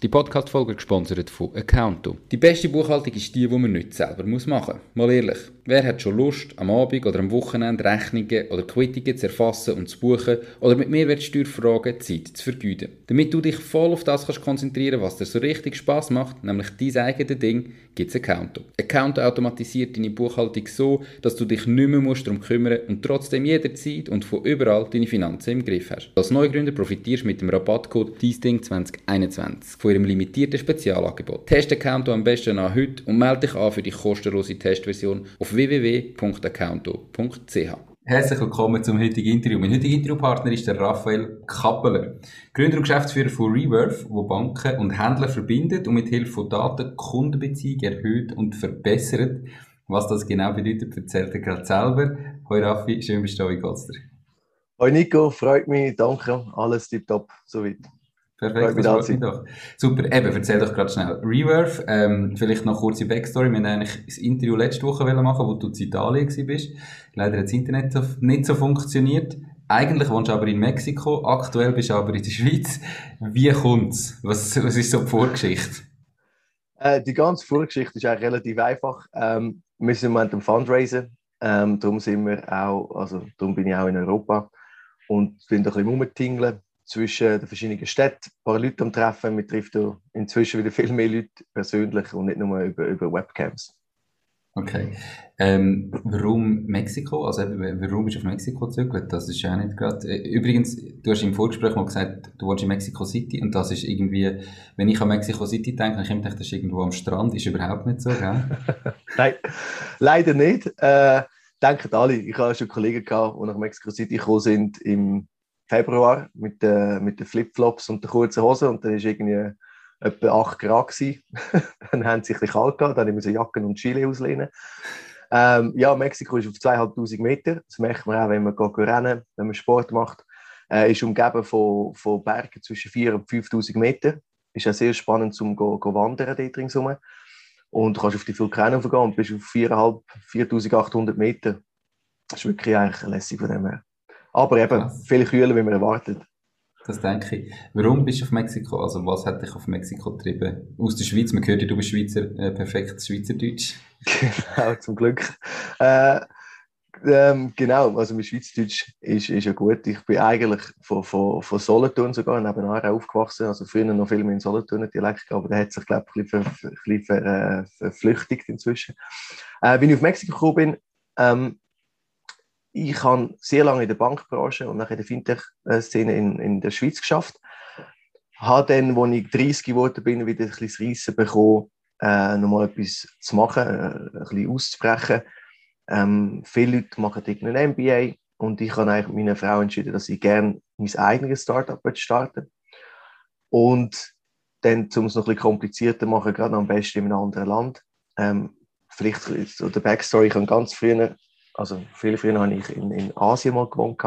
Die Podcast-Folge gesponsert von Accounto. Die beste Buchhaltung ist die, die man nicht selber machen muss. Mal ehrlich, wer hat schon Lust, am Abend oder am Wochenende Rechnungen oder Quittungen zu erfassen und zu buchen oder mit Mehrwertsteuerfragen Zeit zu vergeuden? Damit du dich voll auf das kannst konzentrieren was dir so richtig Spaß macht, nämlich dein eigenes Ding, gibt es Accounto. Accounto automatisiert deine Buchhaltung so, dass du dich nicht mehr musst darum kümmern und trotzdem jederzeit und von überall deine Finanzen im Griff hast. Als Neugründer profitierst du mit dem Rabattcode DIESDING2021 von ihrem limitierten Spezialangebot. Test Accounto am besten an heute und melde dich an für die kostenlose Testversion auf www.accounto.ch. Herzlich willkommen zum heutigen Interview. Mein heutiger Interviewpartner ist der Raphael Kappeler, Gründer und Geschäftsführer von Reverve, wo Banken und Händler verbindet und mit Hilfe von Daten Kundenbeziehungen erhöht und verbessert. Was das genau bedeutet, erzählt er gerade selber. Hoi Raffi, schön bist du da, wie geht's dir? Hoi Nico, freut mich, danke, alles tipptopp, soweit. Perfekt, das freut doch. Super, eben, erzähl doch gerade schnell. Reverve, ähm, vielleicht noch kurze Backstory. Wir wollten eigentlich das Interview letzte Woche machen, wo du in Italien bist. Leider hat das Internet nicht so funktioniert. Eigentlich wohnst du aber in Mexiko, aktuell bist du aber in der Schweiz. Wie kommt's? Was, was ist so die Vorgeschichte? Äh, die ganze Vorgeschichte ist eigentlich relativ einfach. Ähm, wir sind im Moment am Fundraisen. Ähm, darum sind wir auch, also darum bin ich auch in Europa und bin ein bisschen rumtingeln zwischen den verschiedenen Städten, ein paar Leute am Treffen. Man trifft inzwischen wieder viel mehr Leute persönlich und nicht nur über, über Webcams. Okay. Ähm, warum Mexiko? Also warum bist du auf Mexiko gezögert? Das ist ja nicht gerade. Äh, übrigens, du hast im Vorgespräch mal gesagt, du wohnst in Mexico City und das ist irgendwie, wenn ich an Mexico City denke, dann ich das ist irgendwo am Strand. Ist überhaupt nicht so, gell? Nein, leider nicht. Äh, denken alle. Ich habe schon Kollegen gehabt, die nach Mexico City gekommen sind im Februar mit, äh, mit den Flipflops und den kurzen Hosen und dann war irgendwie etwa 8 Grad. dann haben sie sich kalt gehabt, dann mussten Jacken und Chile auslehnen. Ähm, ja, Mexiko ist auf 2500 Meter. Das merkt man auch, wenn man rennen, wenn man Sport macht. Äh, ist umgeben von, von Bergen zwischen 4 und 5000 Meter. Ist auch sehr spannend zum go, go wandern dort ringsum. Und du kannst auf die Vulkane gehen und bist auf 4.500, 4800 Meter. Das ist wirklich eigentlich lässig von dem her. Aber eben Krass. viel kühler, wie man erwartet. Das denke ich. Warum bist du auf Mexiko? Also was hat dich auf Mexiko getrieben? Aus der Schweiz, man hört ja, du bist Schweizer, äh, perfekt Schweizerdeutsch. genau, zum Glück. Äh, ähm, genau, also mein Schweizerdeutsch ist, ist ja gut. Ich bin eigentlich von, von, von Solothurn sogar nebenan aufgewachsen. Also früher noch viel mehr in Solothurn Dialekt, aber der hat sich, glaube ich, ein bisschen, ver, ver, ver, äh, verflüchtigt inzwischen. Äh, wenn ich auf Mexiko gekommen bin, ähm, ich habe sehr lange in der Bankbranche und nachher in der Fintech-Szene in, in der Schweiz geschafft. Habe dann, als ich 30 geworden bin, wieder ein bisschen Reissen bekommen, äh, nochmal etwas zu machen, äh, ein bisschen auszubrechen. Ähm, viele Leute machen irgendein MBA und ich habe eigentlich mit meiner Frau entschieden, dass ich gerne mein eigenes Startup starten Und dann, um es noch ein bisschen komplizierter zu machen, gerade am besten in einem anderen Land. Ähm, vielleicht so der Backstory, ich habe ganz früher also viel früher habe ich in, in Asien mal gewohnt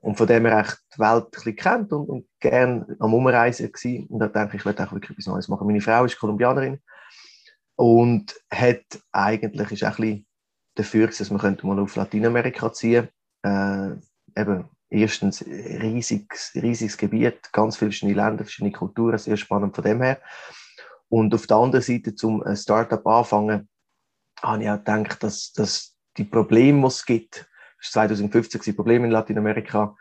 und von dem her echt die Welt ein bisschen kennt und, und gerne am Umreisen war. Und da denke ich, ich werde auch wirklich etwas Neues machen. Meine Frau ist Kolumbianerin und hat eigentlich ist auch ein bisschen dafür, dass man mal auf Lateinamerika ziehen. Äh, eben erstens riesiges, riesiges Gebiet, ganz viele verschiedene Länder, verschiedene Kulturen, sehr spannend von dem her. Und auf der anderen Seite, zum Startup anfangen, habe ich auch gedacht, dass, dass die Probleme, die es gibt, das war 2015 die Probleme in Lateinamerika,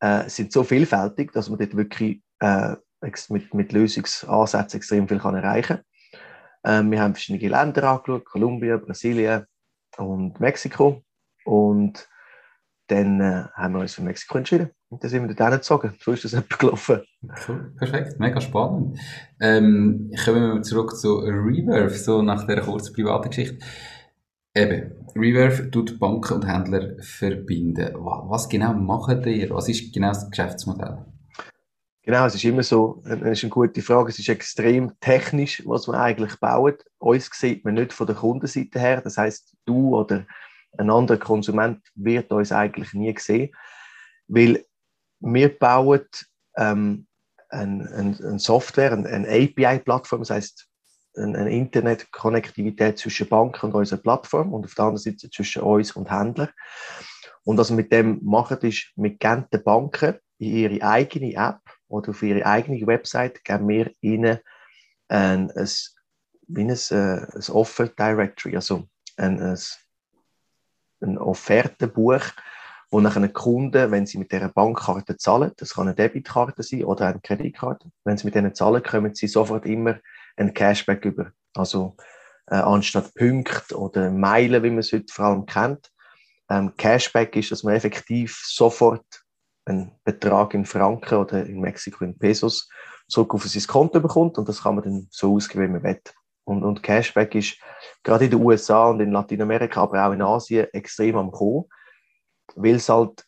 äh, sind so vielfältig, dass man dort wirklich äh, mit, mit Lösungsansätzen extrem viel kann erreichen kann. Ähm, wir haben verschiedene Länder angeschaut, Kolumbien, Brasilien und Mexiko. Und dann äh, haben wir uns für Mexiko entschieden. Und dann sind wir dort hingezogen. So ist das etwa gelaufen. Cool, perfekt, mega spannend. Ähm, kommen wir zurück zu Reverve, so nach dieser kurzen privaten Geschichte. Eben, Reverve tut Banken und Händler verbinden. Was genau machen ihr? Was ist genau das Geschäftsmodell? Genau, es ist immer so, das ist eine gute Frage. Es ist extrem technisch, was man eigentlich baut. Uns sieht man nicht von der Kundenseite her. Das heißt, du oder ein anderer Konsument wird uns eigentlich nie sehen, weil wir bauen ähm, eine, eine, Software, eine, eine API-Plattform, das heißt eine, Internetkonnektivität zwischen Banken und unserer Plattform und auf der anderen Seite zwischen uns und Händlern. Und was wir mit dem machen, ist, wir geben den Banken in ihre eigene App oder auf ihre eigene Website geben wir ihnen ein, ein, ein, ein Offer Directory, also ein, ein, ein Offertenbuch, wo nachher Kunden, wenn sie mit dieser Bankkarte zahlen, das kann eine Debitkarte sein oder eine Kreditkarte, wenn sie mit denen zahlen, kommen sie sofort immer ein Cashback über. Also äh, anstatt Punkte oder Meilen, wie man es heute vor allem kennt. Ähm, Cashback ist, dass man effektiv sofort einen Betrag in Franken oder in Mexiko in Pesos zurück auf sein Konto bekommt und das kann man dann so ausgeben, wie man will. Und, und Cashback ist gerade in den USA und in Lateinamerika, aber auch in Asien extrem am Kommen, weil es halt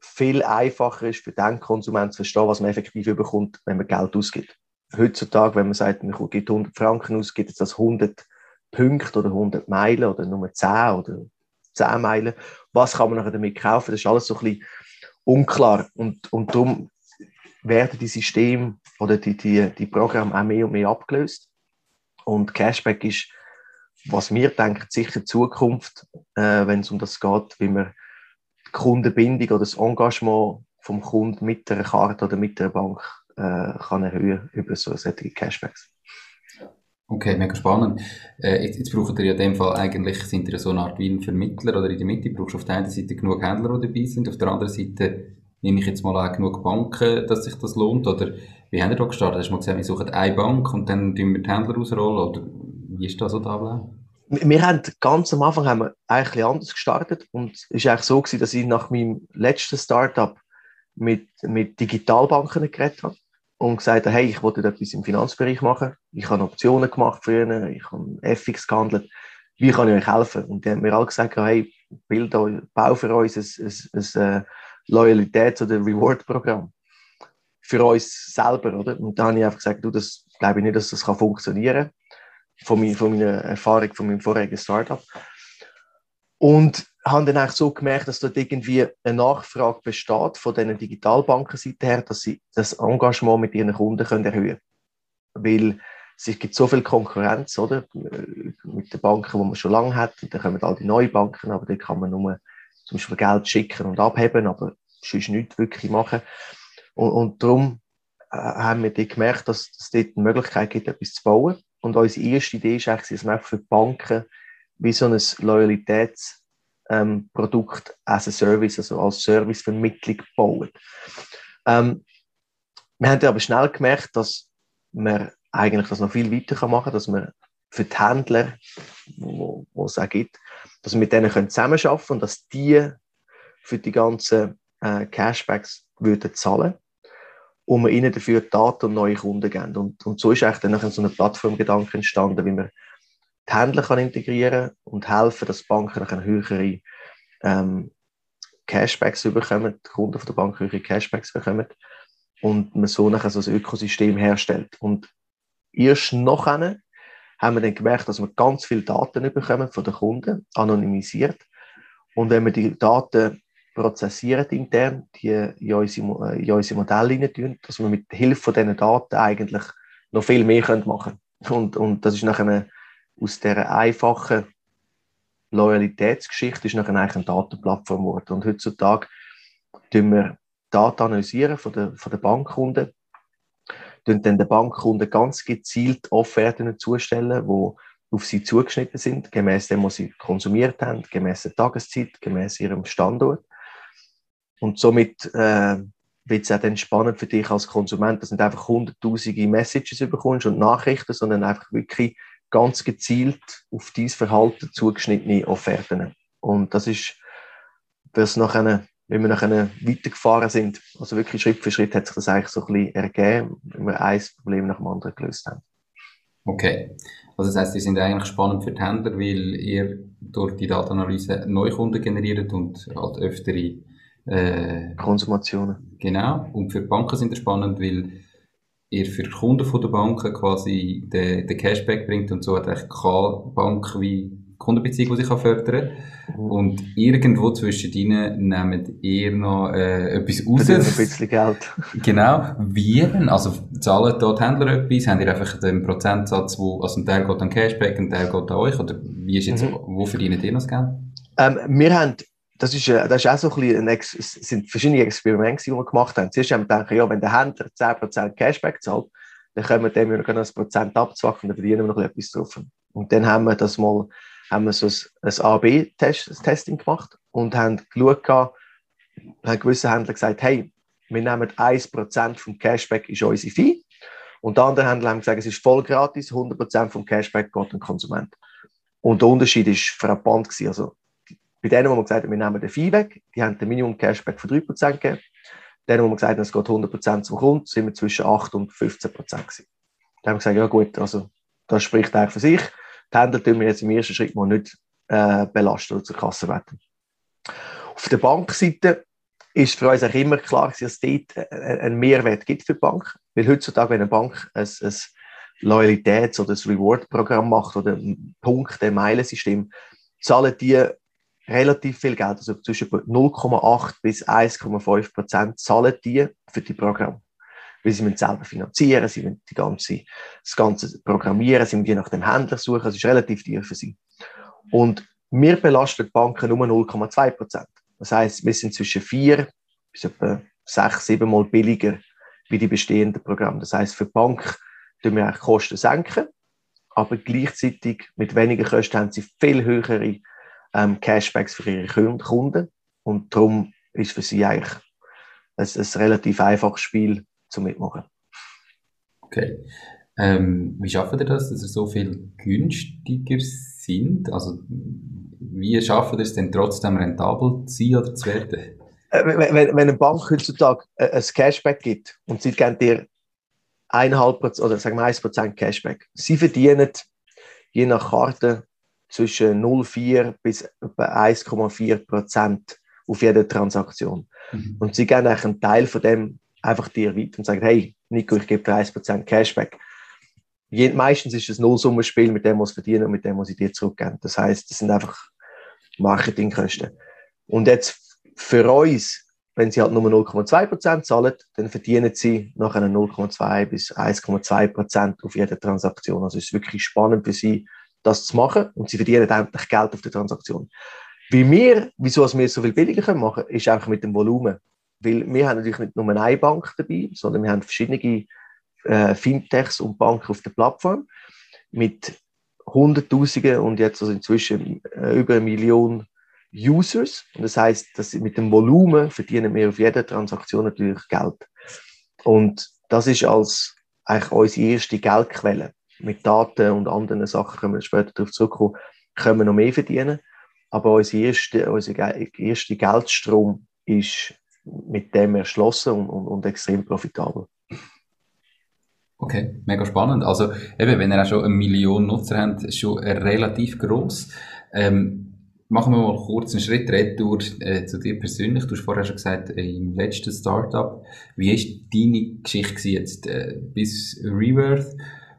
viel einfacher ist für den Konsumenten zu verstehen, was man effektiv bekommt, wenn man Geld ausgibt. Heutzutage, wenn man sagt, man gibt 100 Franken aus, gibt es das 100 Punkte oder 100 Meilen oder nur 10 oder 10 Meilen. Was kann man damit kaufen? Das ist alles so ein bisschen unklar. Und, und darum werden die Systeme oder die, die, die Programme auch mehr und mehr abgelöst. Und Cashback ist, was wir denken, sicher die Zukunft, äh, wenn es um das geht, wie man die Kundenbindung oder das Engagement vom Kunden mit einer Karte oder mit einer Bank kann erhöhen über so solche Cashbacks. Okay, mega spannend. Äh, jetzt, jetzt braucht ihr ja in dem Fall eigentlich, sind ihr so eine Art wie ein Vermittler oder in der Mitte brauchst du auf der einen Seite genug Händler, die dabei sind, auf der anderen Seite nehme ich jetzt mal auch genug Banken, dass sich das lohnt, oder wie haben ihr da gestartet? Hast du mal gesagt, wir suchen eine Bank und dann tun wir die Händler ausrollen, oder wie ist das so da wir haben ganz am Anfang haben wir eigentlich anders gestartet und es war eigentlich so gewesen, dass ich nach meinem letzten Startup mit, mit Digitalbanken geredet habe und gesagt hey, ich wollte etwas im Finanzbereich machen. Ich habe Optionen gemacht für ihn, ich habe FX gehandelt. Wie kann ich euch helfen? Und die haben mir alle gesagt, hey, bild euch, bau für uns ein, ein, ein, ein Loyalitäts- oder Reward-Programm. Für uns selber, oder? Und dann habe ich einfach gesagt, du, das glaube ich nicht, dass das kann funktionieren von, mein, von meiner Erfahrung, von meinem vorigen Startup. Und habe dann eigentlich so gemerkt, dass dort irgendwie eine Nachfrage besteht von diesen Digitalbankenseite her, dass sie das Engagement mit ihren Kunden können erhöhen können. Weil es gibt so viel Konkurrenz, oder? Mit den Banken, die man schon lange hat. Und dann kommen all die neuen Banken, aber da kann man nur zum Beispiel Geld schicken und abheben, aber sonst nichts wirklich machen. Und, und darum äh, haben wir gemerkt, dass es dort eine Möglichkeit gibt, etwas zu bauen. Und unsere erste Idee ist dass wir für die Banken wie so ein Loyalitäts- ähm, Produkt as a Service, also als Servicevermittlung bauen. Ähm, wir haben aber schnell gemerkt, dass man eigentlich das noch viel weiter machen kann, dass man für die Händler, wo, wo es auch gibt, dass wir mit denen können zusammenarbeiten und dass die für die ganzen äh, Cashbacks würden zahlen und wir ihnen dafür Daten und neue Kunden geben. Und, und so ist eigentlich dann so ein Plattformgedanke entstanden, wie wir die Händler kann integrieren und helfen, dass Banken eine höhere ähm, Cashbacks bekommen, die Kunden von der Bank höhere Cashbacks bekommen und man so nachher so ein Ökosystem herstellt. Und erst nachher haben wir dann gemerkt, dass wir ganz viele Daten bekommen von den Kunden, anonymisiert. Und wenn wir die Daten prozessieren intern, die in unsere, in unsere Modelle rein tun, dass wir mit Hilfe von diesen Daten eigentlich noch viel mehr machen können. Und, und das ist nachher aus dieser einfachen Loyalitätsgeschichte ist nachher eigentlich eine Datenplattform geworden. Und heutzutage tun wir Daten analysieren von den, von den Bankkunden, dann den Bankkunden ganz gezielt Offerten zustellen, die auf sie zugeschnitten sind, gemäß dem, was sie konsumiert haben, gemäß der Tageszeit, gemäß ihrem Standort. Und somit äh, wird es auch dann spannend für dich als Konsument, dass du nicht einfach hunderttausende Messages bekommst und Nachrichten, sondern einfach wirklich ganz gezielt auf dein Verhalten zugeschnittene Offerten. Und das ist, was nachher, wenn wir nachher weitergefahren sind, also wirklich Schritt für Schritt hat sich das eigentlich so ein bisschen ergeben, wenn wir ein Problem nach dem anderen gelöst haben. Okay. Also das heißt, die sind eigentlich spannend für die Händler, weil ihr durch die Datenanalyse neue Kunden generiert und halt öftere äh, Konsumationen. Genau. Und für die Banken sind das spannend, weil ihr für Kunden von der Banken quasi den, den Cashback bringt und so hat eigentlich keine Bank wie Kundenbeziehung, die sich fördern kann. Mhm. Und irgendwo zwischen ihnen nehmt ihr noch äh, etwas raus. ein bisschen Geld. genau. Wie denn? Also zahlen dort Händler etwas? Habt ihr einfach den Prozentsatz, wo, also ein Teil geht an Cashback, ein Teil geht an euch? Oder wie ist jetzt, mhm. wo verdient ihr noch das Geld? Ähm, wir haben das ist, äh, das ist auch so ein bisschen, es sind verschiedene Experimente, die wir gemacht haben. Zuerst haben wir gedacht, ja, wenn der Händler 10% Cashback zahlt, dann können wir dem ja noch ein Prozent abzwacken und dann verdienen wir noch etwas drauf. Und dann haben wir das mal, haben wir so ein, ein A-B-Testing gemacht und haben geschaut, haben gewisse Händler gesagt, hey, wir nehmen 1% vom Cashback ist unsere Fee. Und andere Händler haben gesagt, es ist voll gratis, 100% vom Cashback geht an den Konsument. Und der Unterschied war frappant. Gewesen. Also bei denen, wo man gesagt hat, wir nehmen den Fee weg, die haben den Minimum Cashback von 3% gegeben. Denen, wo man gesagt hat, es geht 100% zum Kunden, sind wir zwischen 8 und 15% gewesen. Da haben wir gesagt, ja gut, also das spricht eigentlich für sich. Die Händler tun wir jetzt im ersten Schritt mal nicht äh, belasten oder zur Kasse werden. Auf der Bankseite ist für uns auch immer klar, dass es dort äh, einen Mehrwert gibt für die Bank. Weil heutzutage, wenn eine Bank ein, ein Loyalitäts- oder ein Reward-Programm macht oder ein Punkte-, Meilensystem, zahlen die relativ viel Geld, also zwischen 0,8 bis 1,5 Prozent zahlen die für die Programme. Weil sie müssen selber finanzieren, sie müssen die ganze, das ganze programmieren, sie müssen je nach dem Händler suchen, es ist relativ teuer für sie. Und wir belasten die Banken nur 0,2 Prozent. Das heißt, wir sind zwischen 4 bis etwa 6, 7 Mal billiger wie die bestehenden Programme. Das heißt, für die Bank tun wir eigentlich Kosten senken, aber gleichzeitig mit weniger Kosten haben sie viel höhere ähm, Cashbacks für ihre Kunden. Und darum ist für sie eigentlich ein, ein relativ einfaches Spiel zu mitmachen. Okay. Ähm, wie schaffen ihr das, dass ihr so viel günstiger sind? Also, wie schaffen ihr es denn trotzdem rentabel zu sein oder zu werden? Äh, wenn, wenn eine Bank heutzutage äh, ein Cashback gibt und sie geben dir 1,5% oder sagen wir 1% Cashback, sie verdienen je nach Karte zwischen 0,4 bis etwa 1,4 Prozent auf jede Transaktion. Mhm. Und sie geben einen Teil von dem einfach dir weiter und sagen, hey, Nico, ich gebe dir 1 Prozent Cashback. Je, meistens ist es ein Nullsummenspiel mit dem, was sie verdienen und mit dem, was sie dir zurückgeben. Das heißt, das sind einfach Marketingkosten. Und jetzt für uns, wenn sie halt nur 0,2 Prozent zahlen, dann verdienen sie nachher 0,2 bis 1,2 Prozent auf jede Transaktion. Also es ist wirklich spannend für sie, das zu machen und sie verdienen endlich Geld auf der Transaktion. Wie wir, wieso wir so viel billiger machen können, ist einfach mit dem Volumen. Weil wir haben natürlich nicht nur eine Bank dabei, sondern wir haben verschiedene äh, Fintechs und Banken auf der Plattform mit Hunderttausenden und jetzt also inzwischen äh, über eine Million Users. Und das heißt, dass mit dem Volumen verdienen wir auf jeder Transaktion natürlich Geld. Und das ist als eigentlich unsere erste Geldquelle mit Daten und anderen Sachen können wir später darauf zurückkommen, können wir noch mehr verdienen. Aber unser erster unser erste Geldstrom ist mit dem erschlossen und, und, und extrem profitabel. Okay, mega spannend. Also eben, wenn ihr auch schon eine Million Nutzer habt, ist schon relativ groß. Ähm, machen wir mal kurz einen Schritt retour äh, zu dir persönlich. Du hast vorher schon gesagt, äh, im letzten Startup. Wie ist deine Geschichte jetzt äh, bis Reworth?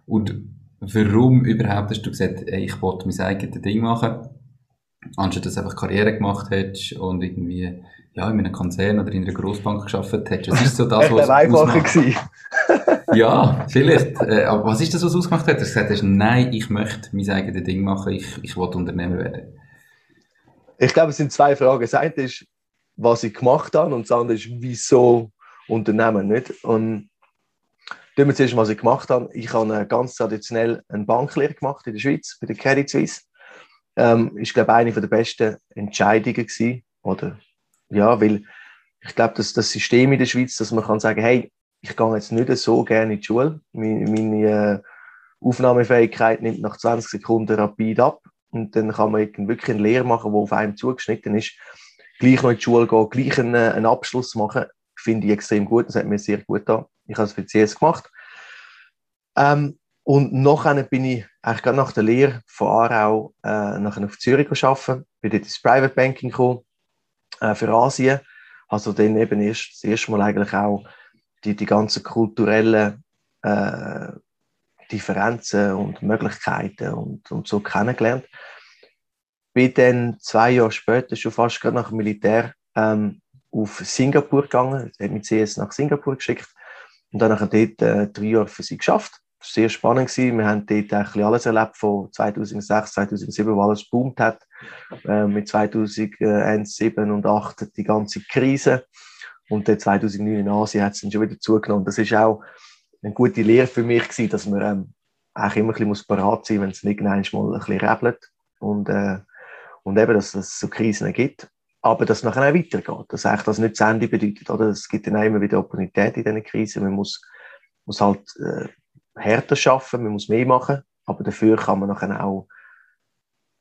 Und warum überhaupt hast du gesagt, ey, ich wollte mein eigenes Ding machen, anstatt dass du einfach Karriere gemacht hättest und irgendwie ja, in einem Konzern oder in einer Großbank geschafft hättest. Was ist so das, was einfacher gewesen. ja, vielleicht. Äh, aber was ist das, was ausgemacht hat? Dass du gesagt hast, nein, ich möchte mein eigenes Ding machen, ich, ich will Unternehmer werden. Ich glaube, es sind zwei Fragen. Das eine ist, was ich gemacht habe und das andere ist, wieso Unternehmen nicht. Und Tun wir zuerst, was ich gemacht habe. Ich habe ganz traditionell eine Banklehre gemacht in der Schweiz, bei der Credit Suisse. Ähm, ist, glaube ich, eine der besten Entscheidungen gewesen. Oder, ja, weil ich glaube, dass das System in der Schweiz, dass man kann sagen, hey, ich gehe jetzt nicht so gerne in die Schule. Meine, meine äh, Aufnahmefähigkeit nimmt nach 20 Sekunden rapid ab. Und dann kann man wirklich eine Lehre machen, die auf einem zugeschnitten ist. Gleich noch in die Schule gehen, gleich einen, einen Abschluss machen, finde ich extrem gut. Das hat mir sehr gut getan. Ich habe es für CS gemacht. Ähm, und nachher bin ich eigentlich gerade nach der Lehre von Aarau äh, nachher auf Zürich arbeiten, bin dort ins Private Banking gekommen, äh, für Asien Also dann eben erst, das erste Mal eigentlich auch die, die ganzen kulturellen äh, Differenzen und Möglichkeiten und, und so kennengelernt. Bin dann zwei Jahre später, schon fast gerade nach dem Militär, ähm, auf Singapur gegangen. Er hat mich CS nach Singapur geschickt und dann dort äh, drei Jahre für sie geschafft. Das war sehr spannend. Gewesen. Wir haben dort eigentlich alles erlebt von 2006, 2007, wo alles boomt hat. Äh, mit 2001, 2007 und 2008 die ganze Krise. Und dann 2009 in Asien hat es dann schon wieder zugenommen. Das ist auch eine gute Lehre für mich gewesen, dass man ähm, eigentlich immer ein bisschen parat sein muss, wenn es nicht mal ein bisschen rebelt. Und, äh, und eben, dass es so Krisen gibt. Aber dass es nachher auch weitergeht. Dass eigentlich das nicht das Ende bedeutet. Oder? Es gibt dann auch immer wieder Opportunität in diesen Krisen. Man muss, muss halt äh, härter arbeiten, man muss mehr machen. Aber dafür kann man nachher auch,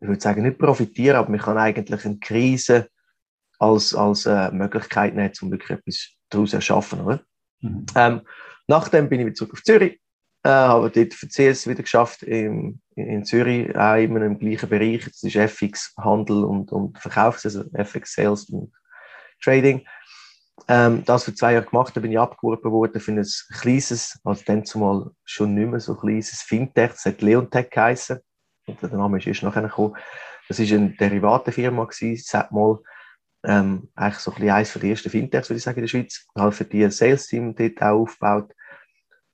ich würde sagen, nicht profitieren, aber man kann eigentlich eine Krise als, als äh, Möglichkeit nehmen, um wirklich etwas daraus zu erschaffen. Oder? Mhm. Ähm, nachdem bin ich wieder zurück auf Zürich, äh, habe dort für CS wieder geschafft in, in Zürich, auch immer im gleichen Bereich. Das ist FX, Handel und, und Verkauf, also FX Sales und Trading. Ähm, das für zwei Jahre gemacht, da bin ich abgeworben worden für ein kleines, also dann zumal schon nicht mehr so kleines Fintech, das hat Leontech geheißen. Und der Name ist erst nachher gekommen. Das war eine Derivatenfirma gewesen, mal, ähm, eigentlich so ein bisschen eines der ersten Fintechs, würde ich sagen, in der Schweiz. Habe für die ein Sales-Team dort auch aufgebaut,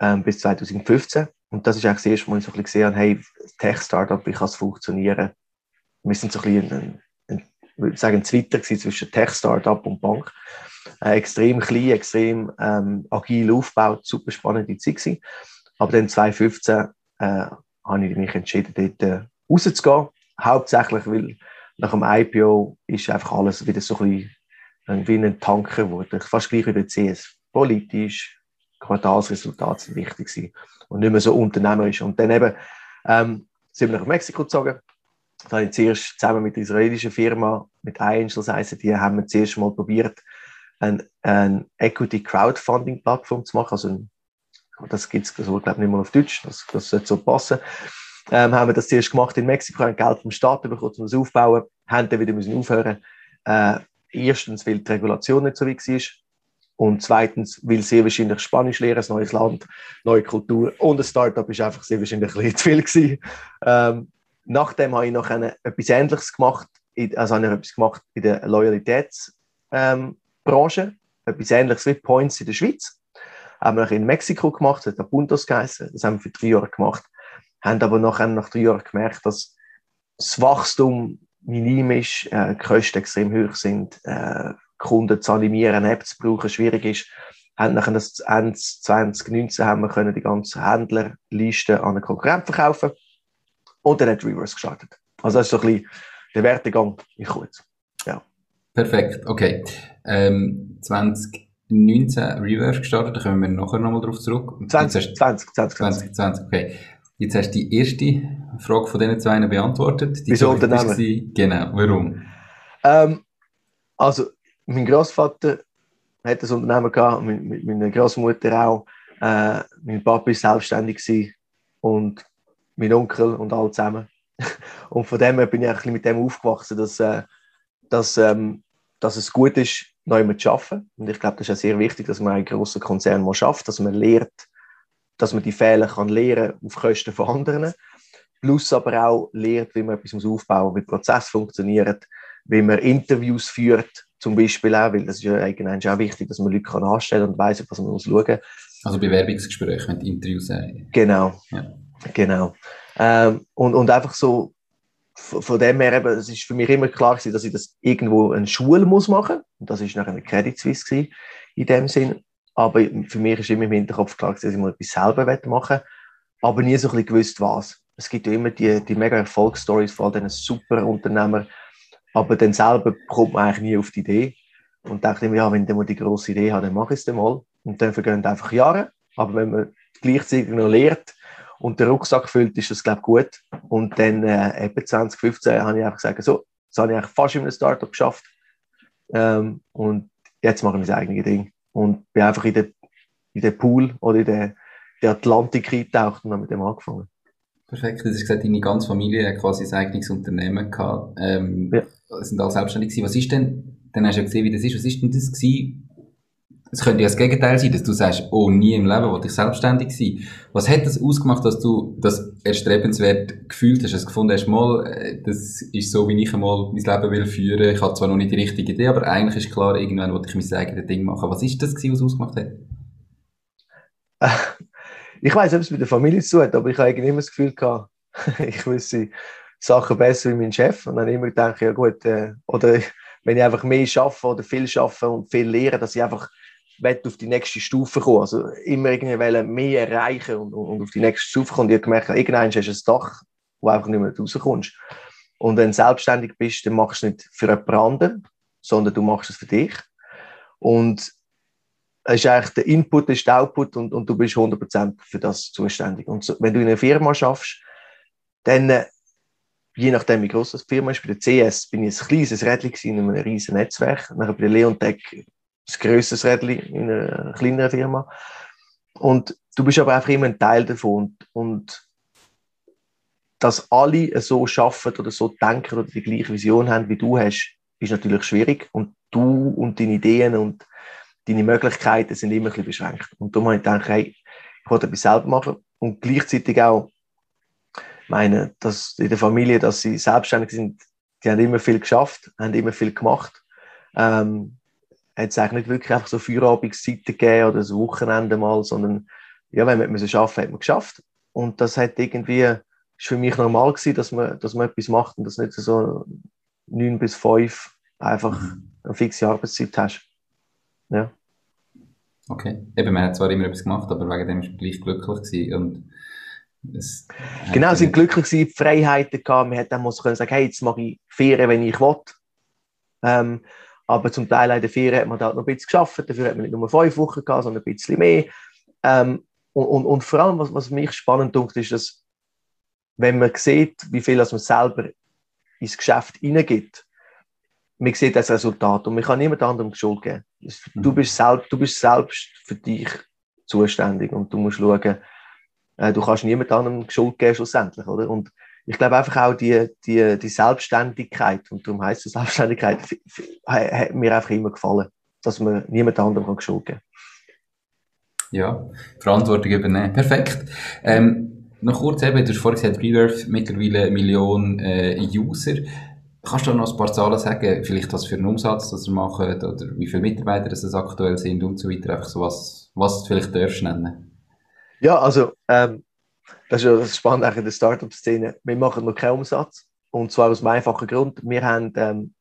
ähm, bis 2015. Und das ist eigentlich das erste Mal, ich so ein bisschen gesehen habe, hey, Tech-Startup, wie kann es funktionieren? Wir sind so ein bisschen ein, ein, würde sagen, ein Twitter zwischen Tech-Startup und Bank. Äh, extrem klein, extrem ähm, agil aufgebaut, super spannende Zeit gewesen. Aber dann 2015 äh, habe ich mich entschieden, dort äh, rauszugehen. Hauptsächlich, weil nach dem IPO ist einfach alles wieder so ein bisschen wie ein Tanker geworden. Fast gleich wie bei CS. Politisch, Quartalsresultate sind wichtig gewesen und nicht mehr so unternehmerisch. Und dann eben ähm, sind wir nach Mexiko gezogen. Da habe ich zuerst zusammen mit der israelischen Firma, mit heißen die, haben wir zuerst mal probiert, eine ein Equity Crowdfunding Plattform zu machen. Also ein, das gibt es, so, glaube ich, nicht mal auf Deutsch. Das, das sollte so passen ähm, haben wir das zuerst gemacht in Mexiko, haben Geld vom Staat bekommen, um das aufzubauen, haben dann wieder müssen aufhören. Äh, erstens, weil die Regulation nicht so wie war. Und zweitens, weil sehr wahrscheinlich Spanisch lernen, ein neues Land, neue Kultur und ein Startup ist einfach sehr wahrscheinlich ein bisschen zu viel gewesen. Ähm, nachdem habe ich noch eine, etwas Ähnliches gemacht, also habe ich etwas gemacht in der Loyalitätsbranche, ähm, etwas Ähnliches wie Points in der Schweiz. Haben wir in Mexiko gemacht, das hat Puntos geheißen, das haben wir für drei Jahre gemacht haben aber nachher nach drei Jahren gemerkt, dass das Wachstum minim ist, äh, die Kosten extrem hoch sind, äh, Kunden zu animieren, Apps zu brauchen, schwierig ist. Haben nachher das Ende 2019 haben wir können die ganze Händlerliste an einen Konkurrent verkaufen und dann hat Reverse gestartet. Also das ist so ein bisschen der Wertegang in kurz. Ja. Perfekt, okay. Ähm, 2019 Reverse gestartet, da kommen wir nachher nochmal drauf zurück. 20, 20, 20, 20, 20, okay. Jetzt hast du die erste Frage von diesen zwei beantwortet. Die Wieso Unternehmen? Genau, warum? Ähm, also, mein Großvater hat das Unternehmen gehabt, mit, meiner Großmutter auch. Äh, mein Papa war selbstständig und mein Onkel und alle zusammen. und von dem her bin ich ein bisschen mit dem aufgewachsen, dass, äh, dass, ähm, dass es gut ist, neu zu arbeiten. Und ich glaube, das ist auch sehr wichtig, dass man einen grossen Konzern mal schafft, dass man lernt, dass man die Fehler kann lernen auf Kosten von anderen. Plus aber auch lernt, wie man etwas aufbauen muss, wie Prozess funktioniert, wie man Interviews führt, zum Beispiel auch, weil das ist ja eigentlich auch wichtig, dass man Leute kann anstellen und weiss, was man muss schauen. Also Bewerbungsgespräche, wenn die Interviews sind. Genau, ja. genau. Ähm, und, und einfach so, von dem her eben, es ist für mich immer klar gewesen, dass ich das irgendwo in Schule muss machen. Und das ist nachher eine Credit Suisse gewesen, in dem Sinn. Aber für mich ist immer im Hinterkopf klar, dass ich mal etwas selber machen will, aber nie so ein bisschen gewusst, was. Es gibt ja immer die, die mega Erfolgsstories von all diesen super Unternehmern, aber dann selber kommt man eigentlich nie auf die Idee und denkt immer, ja, wenn ich mal die grosse Idee habe, dann mache ich es mal. Und dann vergehen einfach Jahre, aber wenn man gleichzeitig noch lehrt und den Rucksack füllt, ist das, glaube ich, gut. Und dann, äh, eben 2015, habe ich einfach gesagt, so, das habe ich eigentlich fast in einem Startup geschafft. Ähm, und jetzt mache ich mein eigenes Ding und bin einfach in den, in den Pool oder in den, den Atlantik eingetaucht und habe mit dem angefangen. Perfekt, du hast gesagt, deine ganze Familie hat quasi ein eigenes Unternehmen gehabt, ähm, ja. sind alle selbstständig gewesen. Was ist denn dann hast du ja gesehen, wie das ist. Was ist denn das gewesen? Es könnte ja das Gegenteil sein, dass du sagst, oh, nie im Leben wollte ich selbstständig sein. Was hat das ausgemacht, dass du das erstrebenswert gefühlt hast, dass du gefunden hast, mal, äh, das ist so, wie ich einmal mein Leben will führen. Ich habe zwar noch nicht die richtige Idee, aber eigentlich ist klar, irgendwann wollte ich mein eigenes Ding machen. Was ist das gewesen, was ausgemacht hat? Ich weiß ob es mit der Familie zu tun hat, aber ich habe immer das Gefühl gehabt, ich wüsste Sachen besser wie mein Chef. Und dann immer gedacht, ja gut, äh, oder wenn ich einfach mehr schaffe oder viel schaffe und viel lehre, dass ich einfach auf die nächste Stufe kommen. Also immer irgendwie mehr erreichen und, und auf die nächste Stufe kommen. Und ich habe gemerkt, irgendwann hast du ein Dach, wo einfach nicht mehr rauskommst. Und wenn du selbstständig bist, dann machst du es nicht für einen anderen, sondern du machst es für dich. Und ist eigentlich der Input, ist der Output und, und du bist 100% für das zuständig. Und so, wenn du in einer Firma schaffst, dann, äh, je nachdem wie groß das Firma ist, bei der CS bin ich ein kleines Rädchen in einem riesen Netzwerk, dann bei der Leontech ein grösseres Rädchen in einer kleineren Firma. Und du bist aber einfach immer ein Teil davon. Und, und dass alle so schaffen oder so denken oder die gleiche Vision haben, wie du hast, ist natürlich schwierig. Und du und deine Ideen und deine Möglichkeiten sind immer ein bisschen beschränkt. Und darum habe ich gedacht, hey, ich wollte etwas selber machen und gleichzeitig auch meine, dass in der Familie, dass sie selbstständig sind, die haben immer viel geschafft, haben immer viel gemacht. Ähm, hat es eigentlich nicht wirklich einfach so Feierabendzeiten gegeben oder so Wochenende mal, sondern ja, wenn man es arbeiten hat man geschafft. Und das hat irgendwie, ist für mich normal gewesen, dass man, dass man etwas macht und das nicht so neun bis fünf einfach mhm. eine fixe Arbeitszeit hast. Ja. Okay. Eben, man hat zwar immer etwas gemacht, aber wegen dem ist man gleich glücklich gewesen und es genau, sind glücklich gewesen, Freiheiten gehabt. Man hätte dann können sagen, hey, jetzt mache ich Ferien, wenn ich will. Ähm, aber zum Teil in der Ferien hat man da noch ein bisschen geschafft. Dafür hat man nicht nur fünf Wochen gehabt, sondern ein bisschen mehr. Ähm, und, und, und, vor allem, was, was mich spannend tut, ist, dass wenn man sieht, wie viel man selber ins Geschäft hineingibt, man sieht das Resultat und man kann niemand anderem die Schuld geben. Du mhm. bist, selbst, du bist selbst für dich zuständig und du musst schauen, äh, du kannst niemand anderem die Schuld geben schlussendlich, oder? Und ich glaube einfach auch die, die, die Selbstständigkeit, und darum heisst es Selbstständigkeit, hat mir einfach immer gefallen, dass man niemand anderem die Schuld geben kann. Ja, Verantwortung übernehmen. Perfekt. Ähm, noch kurz eben, du hast vorhin gesagt, Reworth mittlerweile eine Million äh, User. Kannst du noch ein paar Zahlen sagen, vielleicht was für einen Umsatz das ihr macht oder wie viele Mitarbeiter das aktuell sind und so weiter, einfach so was, was du vielleicht darfst nennen? Ja, also ähm, das ist ja das Spannende in der Startup-Szene. Wir machen noch keinen Umsatz und zwar aus einem einfachen Grund. Wir haben ähm,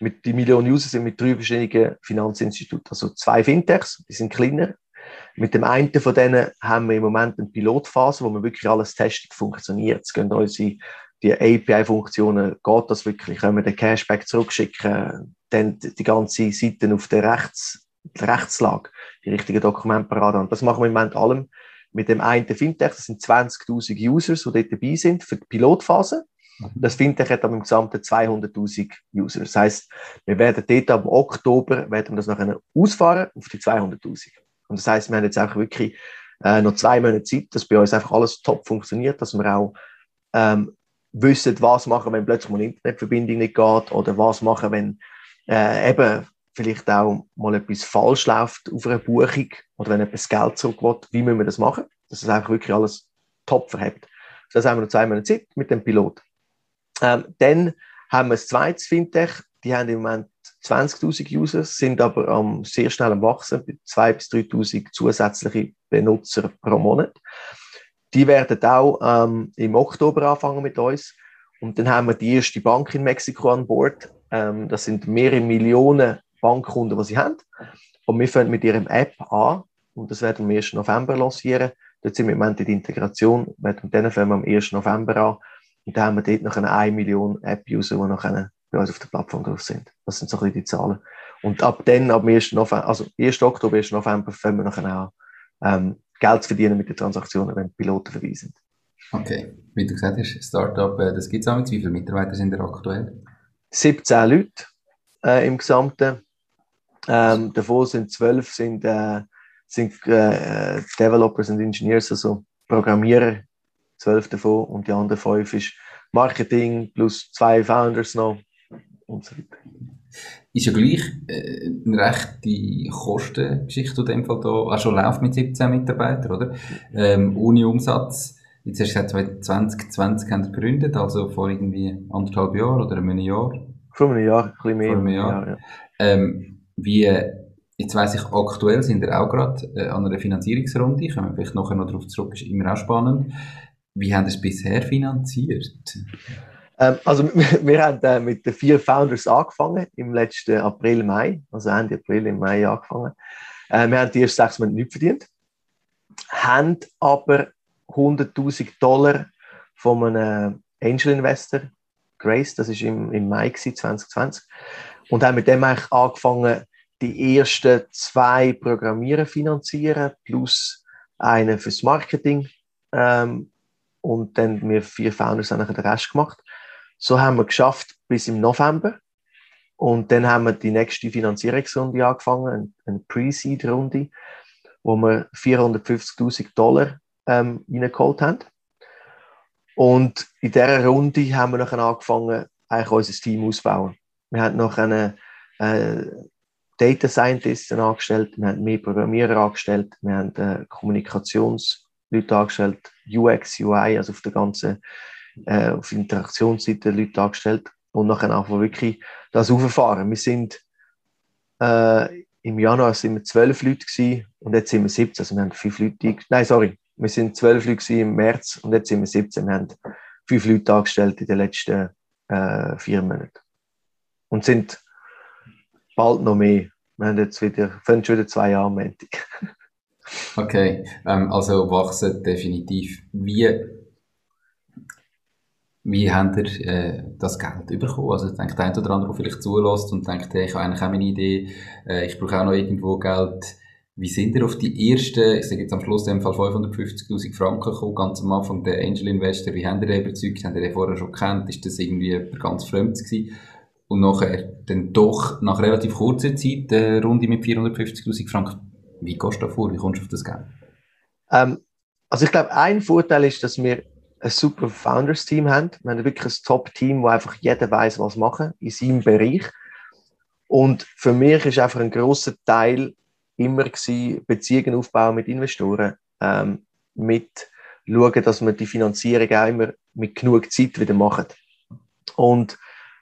mit die Millionen User sind mit drei verschiedenen Finanzinstituten, also zwei Fintechs, die sind kleiner. Mit dem einen von denen haben wir im Moment eine Pilotphase, wo wir wirklich alles testen, funktioniert. Es gehen unsere die API-Funktionen, geht das wirklich? Können wir den Cashback zurückschicken? Dann die ganze Seite auf der Rechts, die Rechtslage, die richtigen Dokumente parat Und das machen wir im Moment allem mit dem einen Fintech. Das sind 20.000 Users, die dort dabei sind für die Pilotphase. Mhm. Das Fintech hat aber im Gesamten 200.000 User. Das heißt, wir werden dort ab Oktober werden wir das nachher ausfahren auf die 200.000. Und das heißt, wir haben jetzt auch wirklich äh, noch zwei Monate Zeit, dass bei uns einfach alles top funktioniert, dass wir auch ähm, wissen, was machen, wenn plötzlich eine Internetverbindung nicht geht oder was machen, wenn äh, eben vielleicht auch mal etwas falsch läuft auf einer Buchung oder wenn etwas Geld zurück will, wie müssen wir das machen, dass es einfach wirklich alles top verhebt. Das haben wir noch zwei Monate Zeit mit dem Pilot. Ähm, dann haben wir ein zweites Fintech, die haben im Moment 20.000 User, sind aber ähm, sehr schnell am Wachsen, 2.000 bis 3.000 zusätzliche Benutzer pro Monat. Die werden auch ähm, im Oktober anfangen mit uns. Und dann haben wir die erste Bank in Mexiko an Bord. Ähm, das sind mehrere Millionen Bankkunden, die sie haben. Und wir fangen mit ihrem App an. Und das werden wir am 1. November lancieren. Dort sind wir im Moment in der Integration. Mit denen fangen wir am 1. November an. Und dann haben wir dort noch eine 1 Million App-User, die noch bei uns auf der Plattform drauf sind. Das sind so ein bisschen die Zahlen. Und ab dann, ab 1. November, also 1. Oktober, 1. November, fangen wir nachher an, ähm, Geld zu verdienen mit den Transaktionen, wenn Piloten vorbei sind. Okay, wie du gesagt hast, Startup, äh, das gibt es auch Wie viele Mitarbeiter sind da aktuell? 17 Leute äh, im Gesamten. Ähm, davon sind 12 sind, äh, sind äh, Developers und Engineers, also Programmierer, 12 davon. Und die anderen 5 ist Marketing plus zwei Founders noch und so weiter. Ist ja gleich äh, eine rechte Kostengeschichte, die in dem Fall da auch schon läuft mit 17 Mitarbeitern, oder? Ähm, ohne Umsatz. Jetzt hast du gesagt, 2020 haben wir gegründet, also vor irgendwie anderthalb Jahren oder einem Jahr. Vor einem Jahr, ein bisschen mehr. Vor einem Jahr. Jahr ja. ähm, wie, jetzt weiss ich, aktuell sind wir auch gerade äh, an einer Finanzierungsrunde, kommen wir vielleicht nachher noch darauf zurück, ist immer auch spannend. Wie haben Sie es bisher finanziert? Ähm, also wir haben äh, mit den vier Founders angefangen im letzten April, Mai, also Ende April, im Mai angefangen. Äh, wir haben die ersten sechs Monate nicht verdient, haben aber 100.000 Dollar von einem Angel Investor, Grace, das war im, im Mai 2020, und haben mit dem eigentlich angefangen, die ersten zwei Programmierer finanzieren, plus einen fürs Marketing. Ähm, und dann wir vier Founders haben den Rest gemacht. So haben wir geschafft bis im November. Und dann haben wir die nächste Finanzierungsrunde angefangen, eine Pre-Seed-Runde, wo wir 450.000 Dollar ähm, reingeholt haben. Und in dieser Runde haben wir dann angefangen, eigentlich unser Team auszubauen. Wir haben noch eine äh, Data Scientisten angestellt, wir haben mehr Programmierer angestellt, wir haben äh, Kommunikationsleute angestellt, UX, UI, also auf der ganzen äh, auf Interaktionsseite Leute angestellt und nachher einfach wirklich das auffahren. Wir sind äh, im Januar sind wir zwölf Leute gewesen, und jetzt sind wir 17, also wir haben fünf Leute, nein, sorry, wir sind zwölf Leute im März und jetzt sind wir 17, wir haben fünf Leute angestellt in den letzten äh, vier Monaten. Und sind bald noch mehr. Wir haben jetzt wieder, schon wieder zwei Jahre am Okay, ähm, also wachsen definitiv. Wie wie habt ihr äh, das Geld bekommen? Also ich denke, der eine oder andere, der vielleicht zulässt und denkt, hey, ich habe eigentlich auch meine Idee, äh, ich brauche auch noch irgendwo Geld. Wie sind ihr auf die ersten, ich sage jetzt am Schluss in dem Fall 550'000 Franken gekommen, ganz am Anfang der Angel Investor, wie habt ihr den überzeugt? Habt ihr den vorher schon kennt? Ist das irgendwie ganz fremd gewesen? Und nachher dann doch nach relativ kurzer Zeit eine äh, Runde mit 450'000 Franken. Wie gehst du da vor? Wie kommst du auf das Geld? Ähm, also ich glaube, ein Vorteil ist, dass wir ein super Founders-Team haben. Wir haben wirklich ein Top-Team, wo einfach jeder weiß, was machen in seinem Bereich. Und für mich ist einfach ein großer Teil immer gewesen, Beziehungen aufbauen mit Investoren, ähm, mit schauen, dass wir die Finanzierung auch immer mit genug Zeit wieder machen. Und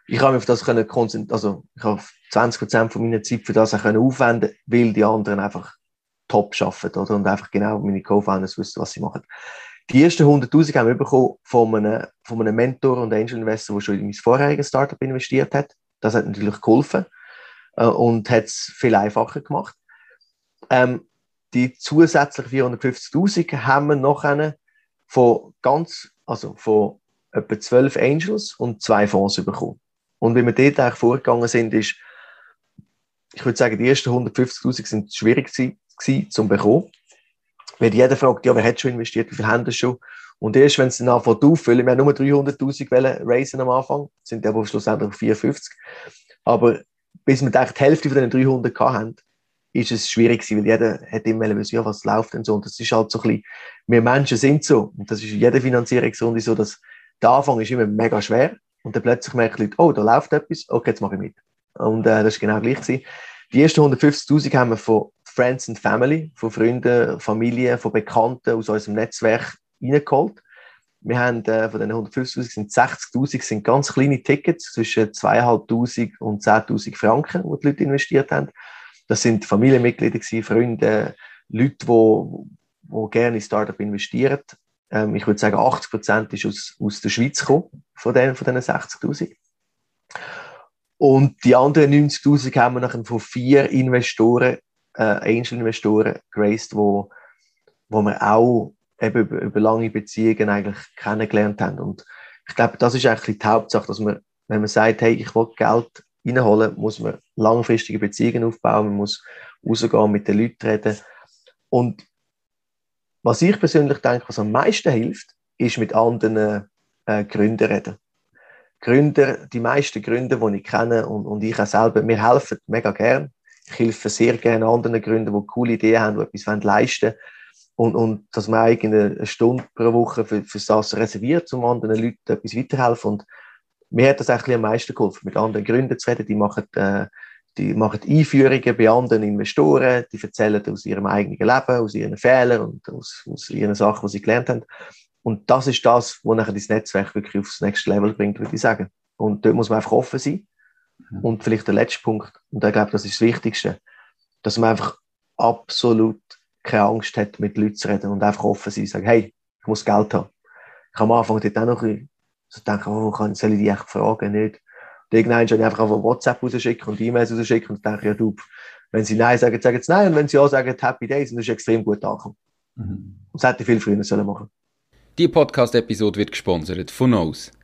ich habe mich auf das können konzentrieren, also ich habe 20 Prozent von meiner Zeit für das auch können aufwenden, weil die anderen einfach top arbeiten, oder? Und einfach genau meine Co-Founders wissen, was sie machen. Die ersten 100.000 haben wir bekommen von einem, von einem Mentor und Angel Investor, der schon in mein vorheriges Startup investiert hat. Das hat natürlich geholfen äh, und hat es viel einfacher gemacht. Ähm, die zusätzlichen 450.000 haben wir eine von ganz, also von etwa 12 Angels und zwei Fonds bekommen. Und wie wir dort eigentlich vorgegangen sind, ist, ich würde sagen, die ersten 150.000 sind schwierig gewesen, zum bekommen. Weil jeder fragt, ja, wer hat schon investiert, wie viel haben das schon? Und erst wenn es dann anfängt auffüllen, wir haben nur 300.000 raisen am Anfang, sind aber schlussendlich 54. Aber bis wir die Hälfte von den 300 haben, ist es schwierig gewesen, weil jeder hat immer wissen, ja, was läuft denn so. Und das ist halt so ein bisschen, wir Menschen sind so. Und das ist in jeder Finanzierungsrunde so, dass der Anfang ist immer mega schwer. Und dann plötzlich merken die Leute, oh, da läuft etwas, okay, jetzt mache ich mit. Und äh, das ist genau gleich gewesen. Die ersten 150.000 haben wir von Friends and Family, von Freunden, Familie, von Bekannten aus unserem Netzwerk reingeholt. Wir haben äh, von den 150.000 sind 60.000 sind ganz kleine Tickets zwischen 2.500 und 10.000 Franken, die die Leute investiert haben. Das sind Familienmitglieder, Freunde, Leute, die, die gerne in Startup investieren. Ähm, ich würde sagen, 80 Prozent ist aus, aus der Schweiz gekommen, von den, von den 60.000. Und die anderen 90.000 haben wir nachher von vier Investoren, äh, Angel-Investoren geraced, wo, wo wir auch eben über, über lange Beziehungen eigentlich kennengelernt haben. Und ich glaube, das ist eigentlich die Hauptsache, dass man, wenn man sagt, hey, ich will Geld reinholen, muss man langfristige Beziehungen aufbauen, man muss rausgehen, mit den Leuten reden. Und was ich persönlich denke, was am meisten hilft, ist mit anderen äh, Gründern reden. Gründer, die meisten Gründer, die ich kenne und, und ich auch selber, mir helfen mega gern. Ich helfe sehr gerne anderen Gründern, die coole Ideen haben, die etwas leisten wollen. Und, und dass man eine Stunde pro Woche für, für das reserviert, um anderen Leuten etwas weiterhelfen. Und mir hat das eigentlich am meisten geholfen, mit anderen Gründern zu reden. Die machen, äh, die machen Einführungen bei anderen Investoren, die erzählen aus ihrem eigenen Leben, aus ihren Fehlern und aus, aus ihren Sachen, die sie gelernt haben. Und das ist das, was nachher das Netzwerk wirklich aufs nächste Level bringt, würde ich sagen. Und dort muss man einfach offen sein. Mhm. Und vielleicht der letzte Punkt, und ich glaube, das ist das Wichtigste, dass man einfach absolut keine Angst hat, mit Leuten zu reden und einfach offen sein, sagen, hey, ich muss Geld haben. Ich habe am Anfang dort auch noch ein bisschen so denken, oh, kann, soll ich die echt fragen, nicht? Und irgendwann schon einfach auf WhatsApp rausschicken und E-Mails rausschicken und denke, ja, du, wenn sie Nein sagen, sagen sie Nein, und wenn sie Ja sagen, Happy Days, und das ist extrem gut angekommen. Mhm. Und das hätte ich viel früher sollen machen Die Podcast-Episode wird gesponsert von Knows,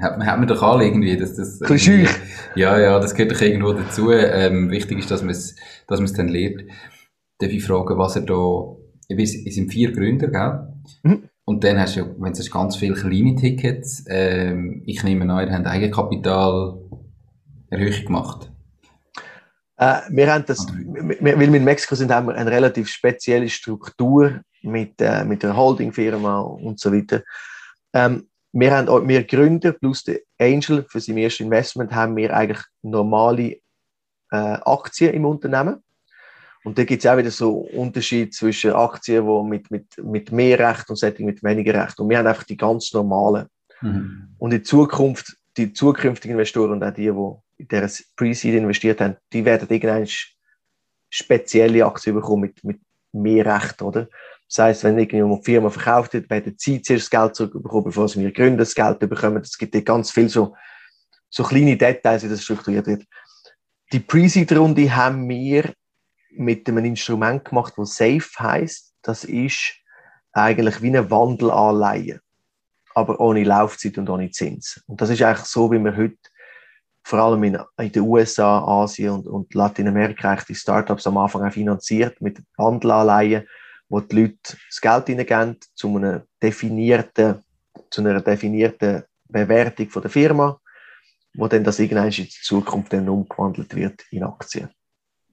hat, hat man doch alle irgendwie. Dass das irgendwie, ja, ja, das gehört doch irgendwo dazu. Ähm, wichtig ist, dass man es dass man's dann lernt. Darf ich fragen, was er da... Es sind vier Gründer, gell? Mhm. Und dann hast du, wenn es ganz viele kleine Tickets, ähm, ich nehme an, ihr habt Eigenkapitalerhöhung gemacht. Äh, wir haben das, weil wir in Mexiko sind, haben wir eine relativ spezielle Struktur mit, äh, mit der Holdingfirma und so weiter. Ähm, wir haben wir Gründer plus der Angel für sein erstes Investment haben wir eigentlich normale äh, Aktien im Unternehmen. Und da gibt es auch wieder so Unterschied zwischen Aktien, die mit, mit, mit mehr Recht und Setting mit weniger Recht. Und wir haben einfach die ganz normalen. Mhm. Und in Zukunft, die zukünftigen Investoren und auch die, die in der Pre-Seed investiert haben, die werden irgendeine spezielle Aktien bekommen mit, mit mehr Recht, oder? Das heisst, wenn irgendjemand die Firma verkauft hat, werden sie zuerst das Geld zurückbekommen, bevor sie wir Gründer das Geld bekommen. Es gibt ganz viel so, so kleine Details, wie das strukturiert wird. Die Pre-Seed-Runde haben wir mit einem Instrument gemacht, das Safe heißt. Das ist eigentlich wie eine Wandelanleihe, aber ohne Laufzeit und ohne Zins. Und das ist eigentlich so, wie wir heute vor allem in, in den USA, Asien und, und Lateinamerika die Startups am Anfang auch finanziert mit Wandelanleihen, wo die Leute das Geld hineingeben zu einer definierten, zu einer definierten Bewertung von der Firma, wo dann das irgendwann in Zukunft dann umgewandelt wird in Aktien.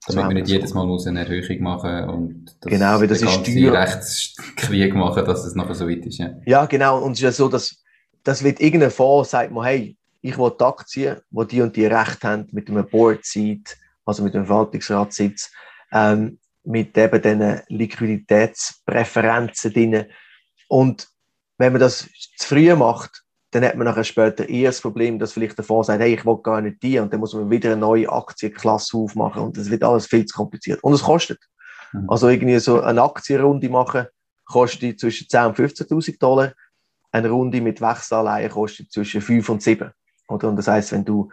Damit man nicht jedes Mal muss eine Erhöhung machen und das genau, wie das ist Steuer... Rechtskrieg machen, dass es nachher so weit ist. Ja, ja genau. Und es ist ja so, dass das wird irgendein Fonds sagt man, hey, ich will die Aktien, wo die und die Recht haben, mit einem Board-Seat, also mit einem Verwaltungsratssitz, ähm, mit eben diesen Liquiditätspräferenzen drin. Und wenn man das zu früh macht, dann hat man nachher später eher das Problem, dass vielleicht der Fonds sagt, hey, ich will gar nicht die und dann muss man wieder eine neue Aktienklasse aufmachen und das wird alles viel zu kompliziert. Und es kostet. Mhm. Also irgendwie so eine Aktienrunde machen kostet zwischen 10.000 und 15.000 Dollar. Eine Runde mit Wechselanleihen kostet zwischen 5 und 7. Oder? Und das heißt, wenn du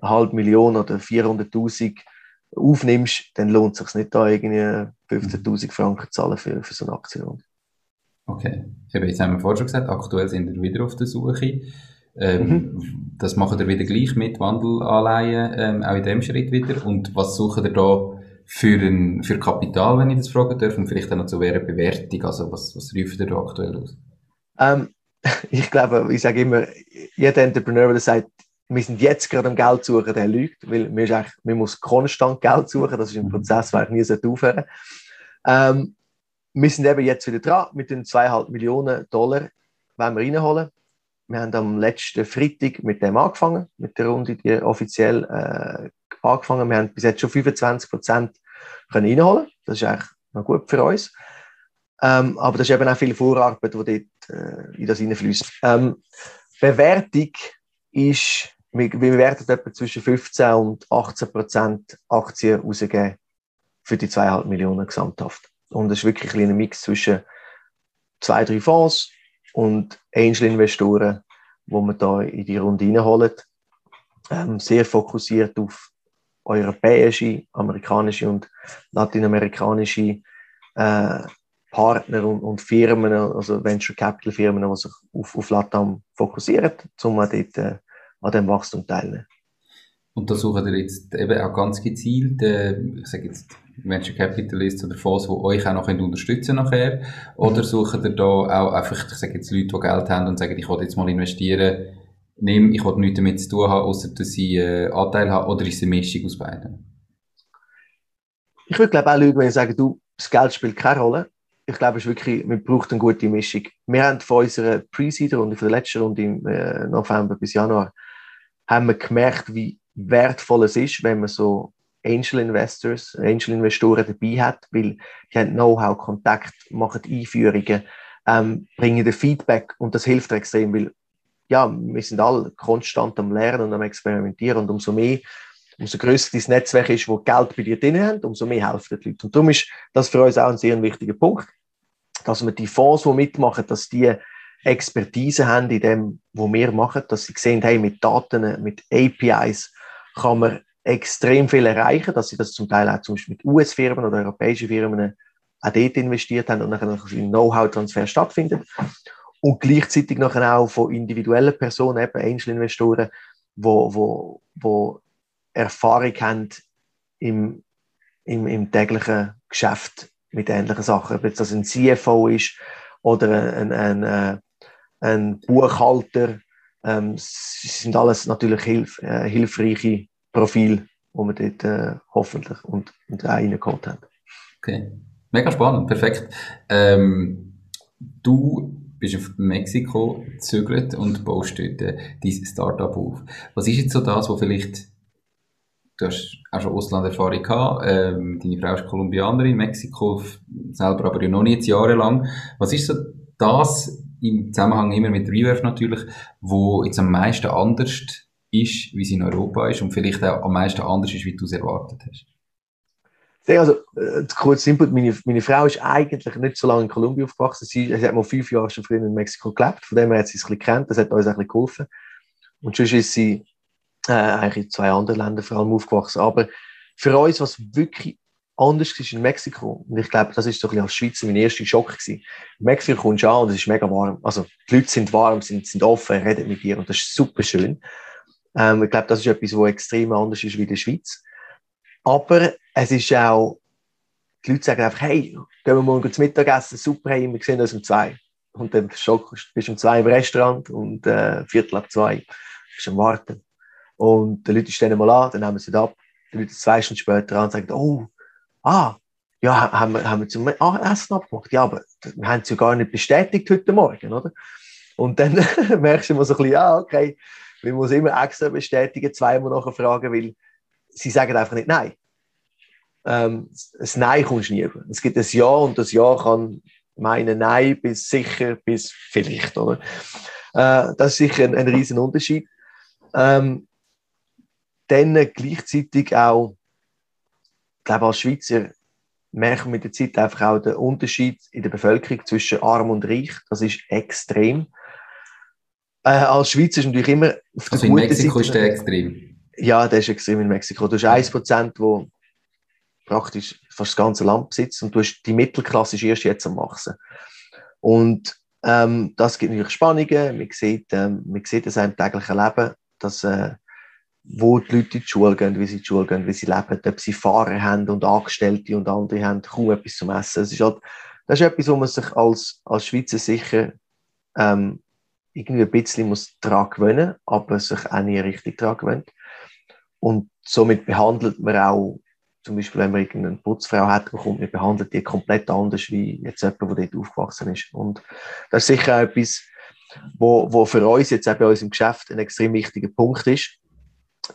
eine halbe Million oder 400.000 aufnimmst, dann lohnt es sich nicht, da irgendwie 15.000 Franken zu zahlen für, für so eine Aktienrunde. Okay. Eben, jetzt haben wir vorhin schon gesagt, aktuell sind wir wieder auf der Suche. Ähm, mhm. Das machen wir wieder gleich mit Wandelanleihen, ähm, auch in dem Schritt wieder. Und was suchen wir da für, ein, für Kapital, wenn ich das fragen darf, und vielleicht auch noch zu wäre Bewertung? Also, was, was ruft ihr da aktuell aus? Ähm, ich glaube, ich sage immer, jeder Entrepreneur, der sagt, wir sind jetzt gerade am Geld suchen, der lügt, weil man, man muss konstant Geld suchen, das ist ein mhm. Prozess, der nie aufhören ähm, wir sind eben jetzt wieder dran mit den 2,5 Millionen Dollar, wollen wir reinholen. Wir haben am letzten Freitag mit dem angefangen, mit der Runde, die offiziell äh, angefangen. Wir haben bis jetzt schon 25 Prozent reinholen. Das ist eigentlich noch gut für uns. Ähm, aber das ist eben auch viel Vorarbeit, die dort äh, in das hineinfließt. Ähm, Bewertung ist, wir, wir werden etwa zwischen 15 und 18 Prozent Aktien rausgeben für die 2,5 Millionen gesamthaft. Und es ist wirklich ein Mix zwischen zwei, drei Fonds und Angel-Investoren, wo man da in die Runde reinholen. Ähm, sehr fokussiert auf europäische, amerikanische und lateinamerikanische äh, Partner und, und, Firmen, also Venture Capital Firmen, die sich auf, auf Latam fokussieren, um dort äh, an dem Wachstum teilnehmen. Und da suchen wir jetzt eben auch ganz gezielt, äh, ich sage jetzt Venture Capitalists oder Fonds, die euch auch noch unterstützen nachher? Oder suchen ihr da auch einfach, ich sage jetzt Leute, die Geld haben und sagen, ich will jetzt mal investieren, nimm, ich will nichts damit zu tun haben, außer dass sie äh, Anteil haben, oder ist es eine Mischung aus beiden? Ich würde glaube auch Leute, wenn ich sage, du, das Geld spielt keine Rolle. Ich glaube, es ist wirklich, man braucht eine gute Mischung. Wir haben von unserer Pre-Seed-Runde, von der letzten Runde im äh, November bis Januar, haben wir gemerkt, wie wertvoll es ist, wenn man so Angel Investors, Angel Investoren dabei hat, weil die haben Know-how, Kontakt, machen Einführungen, ähm, bringen den Feedback und das hilft extrem, weil ja, wir sind alle konstant am Lernen und am Experimentieren und umso mehr, umso größer das Netzwerk ist, wo Geld bei dir drin haben, umso mehr helfen die Leute. Und darum ist das für uns auch ein sehr wichtiger Punkt, dass wir die Fonds, die mitmachen, dass die Expertise haben in dem, was wir machen, dass sie sehen, hey, mit Daten, mit APIs kann man extrem viel erreichen, dass sie das zum Teil auch zum Beispiel mit US-Firmen oder europäischen Firmen auch dort investiert haben und dann ein Know-how-Transfer stattfindet. Und gleichzeitig nachher auch von individuellen Personen, eben Einzelinvestoren, wo, wo, wo Erfahrung haben im, im, im täglichen Geschäft mit ähnlichen Sachen. Ob jetzt das ein CFO ist oder ein, ein, ein, äh, ein Buchhalter, ähm, sind alles natürlich hilf, äh, hilfreiche Profil, wo wir dort äh, hoffentlich und, und reingeholt haben. Okay, mega spannend, perfekt. Ähm, du bist auf Mexiko gezögert und baust dort äh, dein Startup auf. Was ist jetzt so das, wo vielleicht du hast auch schon Auslanderfahrung gehabt, ähm, deine Frau ist Kolumbianerin, Mexiko selber aber ja noch nicht jahrelang. Was ist so das im Zusammenhang immer mit Reverf natürlich, wo jetzt am meisten anders ist, wie sie in Europa ist und vielleicht auch am meisten anders ist, wie du es erwartet hast? Also, äh, kurz Input, meine, meine Frau ist eigentlich nicht so lange in Kolumbien aufgewachsen. Sie, sie hat mal fünf Jahre schon früher in Mexiko gelebt, von dem her hat sie es ein bisschen kennt, das hat uns ein bisschen geholfen. Und sonst ist sie äh, eigentlich in zwei anderen Ländern vor allem aufgewachsen. Aber für uns, was wirklich anders ist in Mexiko, und ich glaube, das ist so ein als Schweizer mein erster Schock gewesen. In Mexiko kommst du an und es ist mega warm. Also, die Leute sind warm, sind, sind offen, reden mit dir und das ist super schön. Ähm, ich glaube, das ist etwas, was extrem anders ist wie in der Schweiz. Aber es ist auch, die Leute sagen einfach, hey, gehen wir morgen zum Mittagessen, super, hey, wir sehen uns um zwei. Und dann bist du um zwei im Restaurant und äh, Viertel ab zwei bist am Warten. Und die Leute stehen mal an, dann nehmen sie ab. Die Leute zwei Stunden später an und sagen, oh, ah, ja, haben wir, haben wir zum Essen abgemacht. Ja, aber wir haben es ja gar nicht bestätigt heute Morgen, oder? Und dann merkst du immer so ein bisschen, ja, okay, man muss immer extra bestätigen, zweimal nachher fragen, weil sie sagen einfach nicht Nein. Ähm, das Nein kommst nie über. Es gibt ein Ja und das Ja kann meinen Nein bis sicher bis vielleicht. Oder? Äh, das ist sicher ein, ein riesen Unterschied. Ähm, dann gleichzeitig auch, ich glaube, als Schweizer merken wir mit der Zeit einfach auch den Unterschied in der Bevölkerung zwischen arm und reich. Das ist extrem. Äh, als Schweizer ist natürlich immer auf der also in Mexiko Seite, ist der extrem. Ja, der ist extrem in Mexiko. Du hast 1%, wo praktisch fast das ganze Land besitzt und du hast die Mittelklasse ist erst jetzt am wachsen. Und ähm, das gibt natürlich Spannungen. Man sieht, ähm, man sieht das im täglichen Leben, dass äh, wo die Leute in die Schule gehen, wie sie in die Schule gehen, wie sie leben, ob sie Fahrer haben und Angestellte und andere haben kaum etwas zum Essen. Das ist, halt, das ist etwas, wo man sich als, als Schweizer sicher ähm, irgendwie ein bisschen muss daran gewöhnen, aber sich auch nie richtig daran gewöhnt. Und somit behandelt man auch, zum Beispiel, wenn man irgendeine Putzfrau hat, bekommt man behandelt die komplett anders, wie jetzt jemand, der dort aufgewachsen ist. Und das ist sicher auch etwas, wo, wo für uns jetzt auch bei uns im Geschäft ein extrem wichtiger Punkt ist.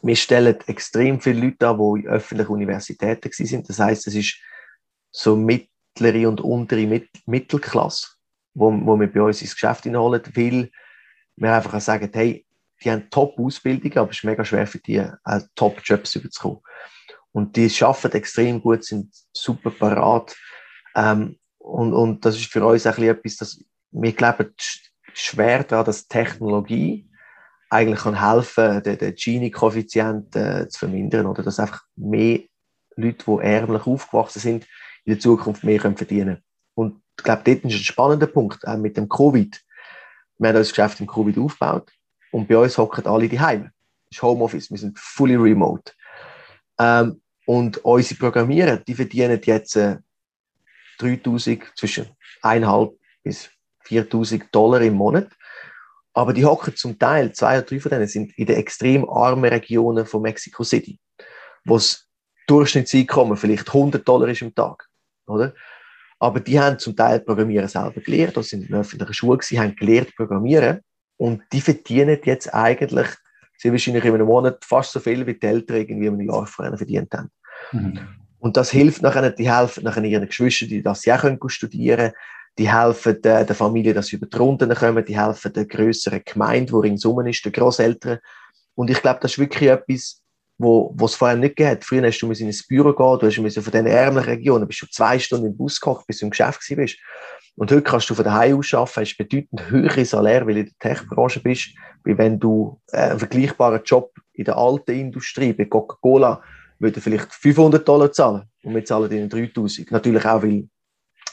Wir stellen extrem viele Leute an, die in öffentlichen Universitäten sind. Das heißt, es ist so mittlere und untere Mittelklasse, wo, wo wir bei uns ins Geschäft hineinholen, weil wir einfach sagen, hey, die haben Top-Ausbildung, aber es ist mega schwer für die, äh, Top-Jobs überzukommen. Und die arbeiten extrem gut, sind super parat. Ähm, und, und das ist für uns bisschen etwas, dass wir glauben schwer daran, dass Technologie eigentlich kann helfen, den, den Gini-Koeffizient äh, zu vermindern oder dass einfach mehr Leute, die ärmlich aufgewachsen sind, in der Zukunft mehr können verdienen Und ich glaube, dort ist ein spannender Punkt, auch mit dem Covid wir haben unser Geschäft im Covid aufgebaut und bei uns hocken alle die Heime. Das ist Homeoffice, wir sind fully remote. Ähm, Und unsere Programmierer, die verdienen jetzt äh, 3000, zwischen 1,5 bis 4000 Dollar im Monat. Aber die hocken zum Teil, zwei oder drei von denen sind in den extrem armen Regionen von Mexico City, wo das Durchschnittseinkommen vielleicht 100 Dollar ist im Tag, oder? Aber die haben zum Teil Programmieren selber gelernt, das sind in der öffentlichen Schule, sie haben gelernt Programmieren und die verdienen jetzt eigentlich, sie wahrscheinlich in einem Monat fast so viel, wie die Eltern irgendwie einem Jahr vorher verdient haben. Mhm. Und das hilft nachher, die helfen nachher ihren Geschwistern, die das ja können studieren die helfen der, der Familie, dass sie über die Runden kommen, die helfen der größeren Gemeinde, wo ringsum ist, den Großeltern. Und ich glaube, das ist wirklich etwas, wo, wo es vorher nicht hat. Früher hast du in ins Büro gehen, du hast von diesen ärmlichen Regionen, bist du zwei Stunden im Bus gekocht, bis du im Geschäft bist. Und heute kannst du von daheim aus arbeiten, hast bedeutend höhere Salär, weil du in der Tech-Branche bist, wie wenn du äh, einen vergleichbaren Job in der alten Industrie, bei Coca-Cola, würde vielleicht 500 Dollar zahlen und wir zahlen ihnen 3000. Natürlich auch, weil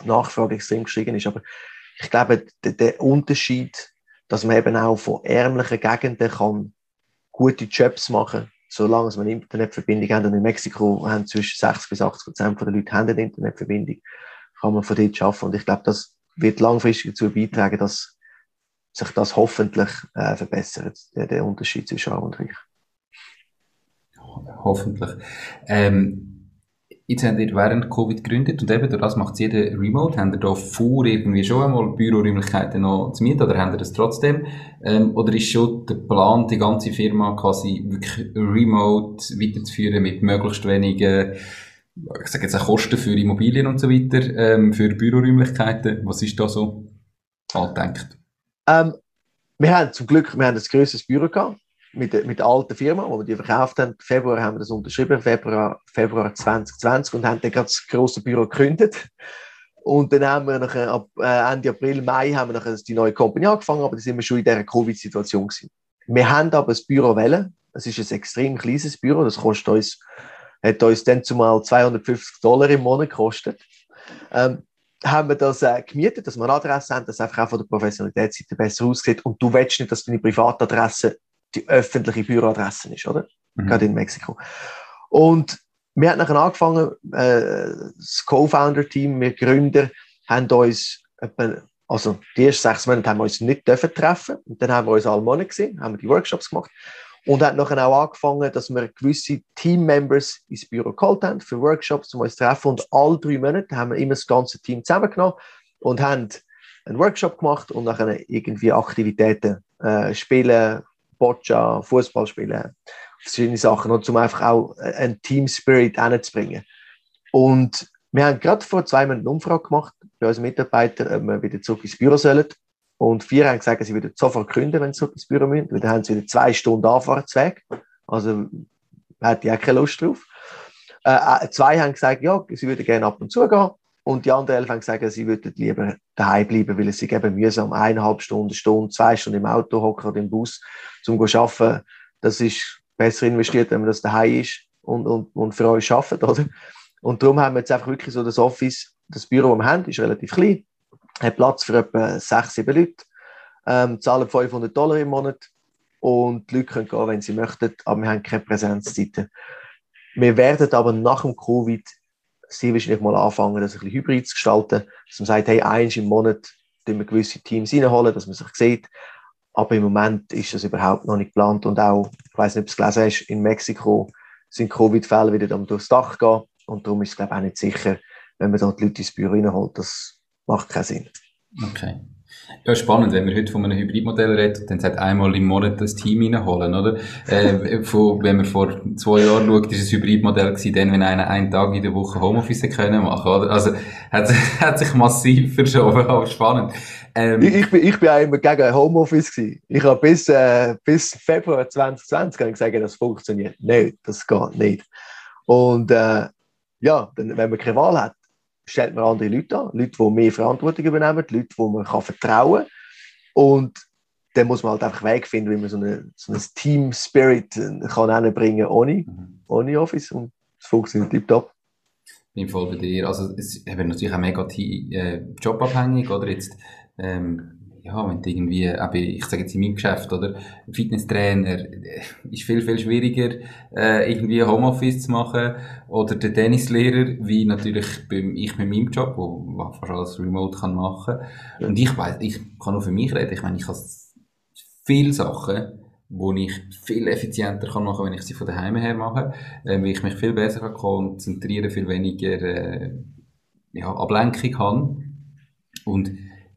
Nachfrage extrem gestiegen ist. Aber ich glaube, der, Unterschied, dass man eben auch von ärmlichen Gegenden kann gute Jobs machen solange man Internetverbindung hat. Und in Mexiko haben zwischen 60 bis 80 Prozent der Leute eine Internetverbindung, kann man von dort schaffen. Und ich glaube, das wird langfristig dazu beitragen, dass sich das hoffentlich äh, verbessert, der, der Unterschied zwischen Arm und Reich. Hoffentlich. Ähm, Jetzt habt ihr während Covid gegründet und eben durch das macht jeder Remote. Habt ihr da vor, irgendwie schon einmal Büroräumlichkeiten noch zu mieten oder habt ihr das trotzdem? Ähm, oder ist schon der Plan, die ganze Firma quasi wirklich remote weiterzuführen mit möglichst wenigen, ich sage jetzt auch Kosten für Immobilien und so weiter, ähm, für Büroräumlichkeiten? Was ist da so angedenkt? Ähm, wir haben zum Glück, wir haben ein grösseres Büro gehabt mit, mit der alten Firma, wo wir die verkauft haben. Februar haben wir das unterschrieben, Februar, Februar 2020 und haben dann gerade das grosse Büro gegründet. Und dann haben wir nachher, ab äh, Ende April, Mai haben wir nachher die neue Company angefangen, aber da sind wir schon in dieser Covid-Situation gewesen. Wir haben aber das Büro wählen. Es ist ein extrem kleines Büro. Das kostet uns, hat uns dann zumal 250 Dollar im Monat gekostet. Ähm, haben wir das äh, gemietet, dass wir eine Adresse haben, dass einfach auch von der Professionalitätsseite besser aussieht. Und du willst nicht, dass deine Privatadresse die öffentliche Büroadresse ist, oder? Mhm. Gerade in Mexiko. Und wir haben nachher angefangen, äh, das Co-Founder-Team, wir Gründer, haben uns also die ersten sechs Monate haben wir uns nicht dürfen treffen und dann haben wir uns alle Monate gesehen, haben wir die Workshops gemacht und haben nachher auch angefangen, dass wir gewisse Team-Members ins Büro geholt haben für Workshops, um uns zu treffen und alle drei Monate haben wir immer das ganze Team zusammengenommen und haben einen Workshop gemacht und nachher irgendwie Aktivitäten, äh, Spielen, Boccia, Fußball spielen, verschiedene Sachen, und um einfach auch einen Team Spirit hinzubringen. Und wir haben gerade vor zwei Monaten eine Umfrage gemacht bei unseren Mitarbeitern, ob wir wieder zurück ins Büro sollen. Und vier haben gesagt, sie würden sofort künden, wenn sie zurück ins Büro müssen, weil dann haben sie wieder zwei Stunden Anfahrtsweg. Also hätte ich auch keine Lust drauf. Äh, äh, zwei haben gesagt, ja, sie würden gerne ab und zu gehen. Und die anderen elf haben gesagt, sie würden lieber daheim bleiben, weil es sich eben mühsam eineinhalb Stunden, Stunde, zwei Stunden im Auto hocken oder im Bus zum zu arbeiten. Das ist besser investiert, wenn man das daheim ist und, und, und für euch arbeitet, oder? Und darum haben wir jetzt einfach wirklich so das Office, das Büro, das wir haben, ist relativ klein, hat Platz für etwa sechs, sieben Leute, ähm, zahlen 500 Dollar im Monat und die Leute können gehen, wenn sie möchten, aber wir haben keine Präsenzzeiten. Wir werden aber nach dem Covid sehr wahrscheinlich mal anfangen, das ein bisschen hybrid zu gestalten, dass man sagt, hey, eins im Monat wir gewisse Teams reinholen, dass man sich sieht. Aber im Moment ist das überhaupt noch nicht geplant und auch, ich weiß nicht, ob du es gelesen hast, in Mexiko sind Covid-Fälle wieder durchs Dach gehen und darum ist es, glaube ich, auch nicht sicher, wenn man dort die Leute ins Büro reinholt. Das macht keinen Sinn. Okay. Ja, spannend, wenn wir heute von einem Hybridmodell reden, dann sagt einmal im Monat das Team reinholen, oder? Äh, von, wenn man vor zwei Jahren schaut, ist es Hybridmodell gewesen, dann, wenn einer einen Tag in der Woche Homeoffice können machen, oder? Also, hat, hat sich massiv verschoben, aber spannend. Ähm, ich, ich, bin, ich bin auch immer gegen Homeoffice gewesen. Ich habe bis, äh, bis Februar 2020 gesagt, das funktioniert nicht, das geht nicht. Und, äh, ja, dann, wenn man keine Wahl hat, stellt man andere Leute an, Leute, die mehr Verantwortung übernehmen, Leute, die man kann vertrauen kann. Und dann muss man halt einfach Weg finden, wie man so, eine, so ein Team Spirit äh, kann bringen ohne, mhm. ohne Office. Und es funktioniert tiptop. Bin voll bei dir. Also, es ist natürlich auch mega äh, jobabhängig, oder? Jetzt, ähm, ja, wenn du irgendwie, eben, ich sage jetzt in meinem Geschäft, oder, Fitnesstrainer, äh, ist viel, viel schwieriger, äh, irgendwie Homeoffice zu machen, oder der Tennislehrer, wie natürlich beim, ich mit meinem Job, wo, fast alles remote kann machen. Und ich weiß, ich kann nur für mich reden, ich meine, ich habe viele Sachen, wo ich viel effizienter kann machen, wenn ich sie von daheim her mache, äh, wie ich mich viel besser kann konzentrieren, viel weniger, äh, ja, Ablenkung habe. Und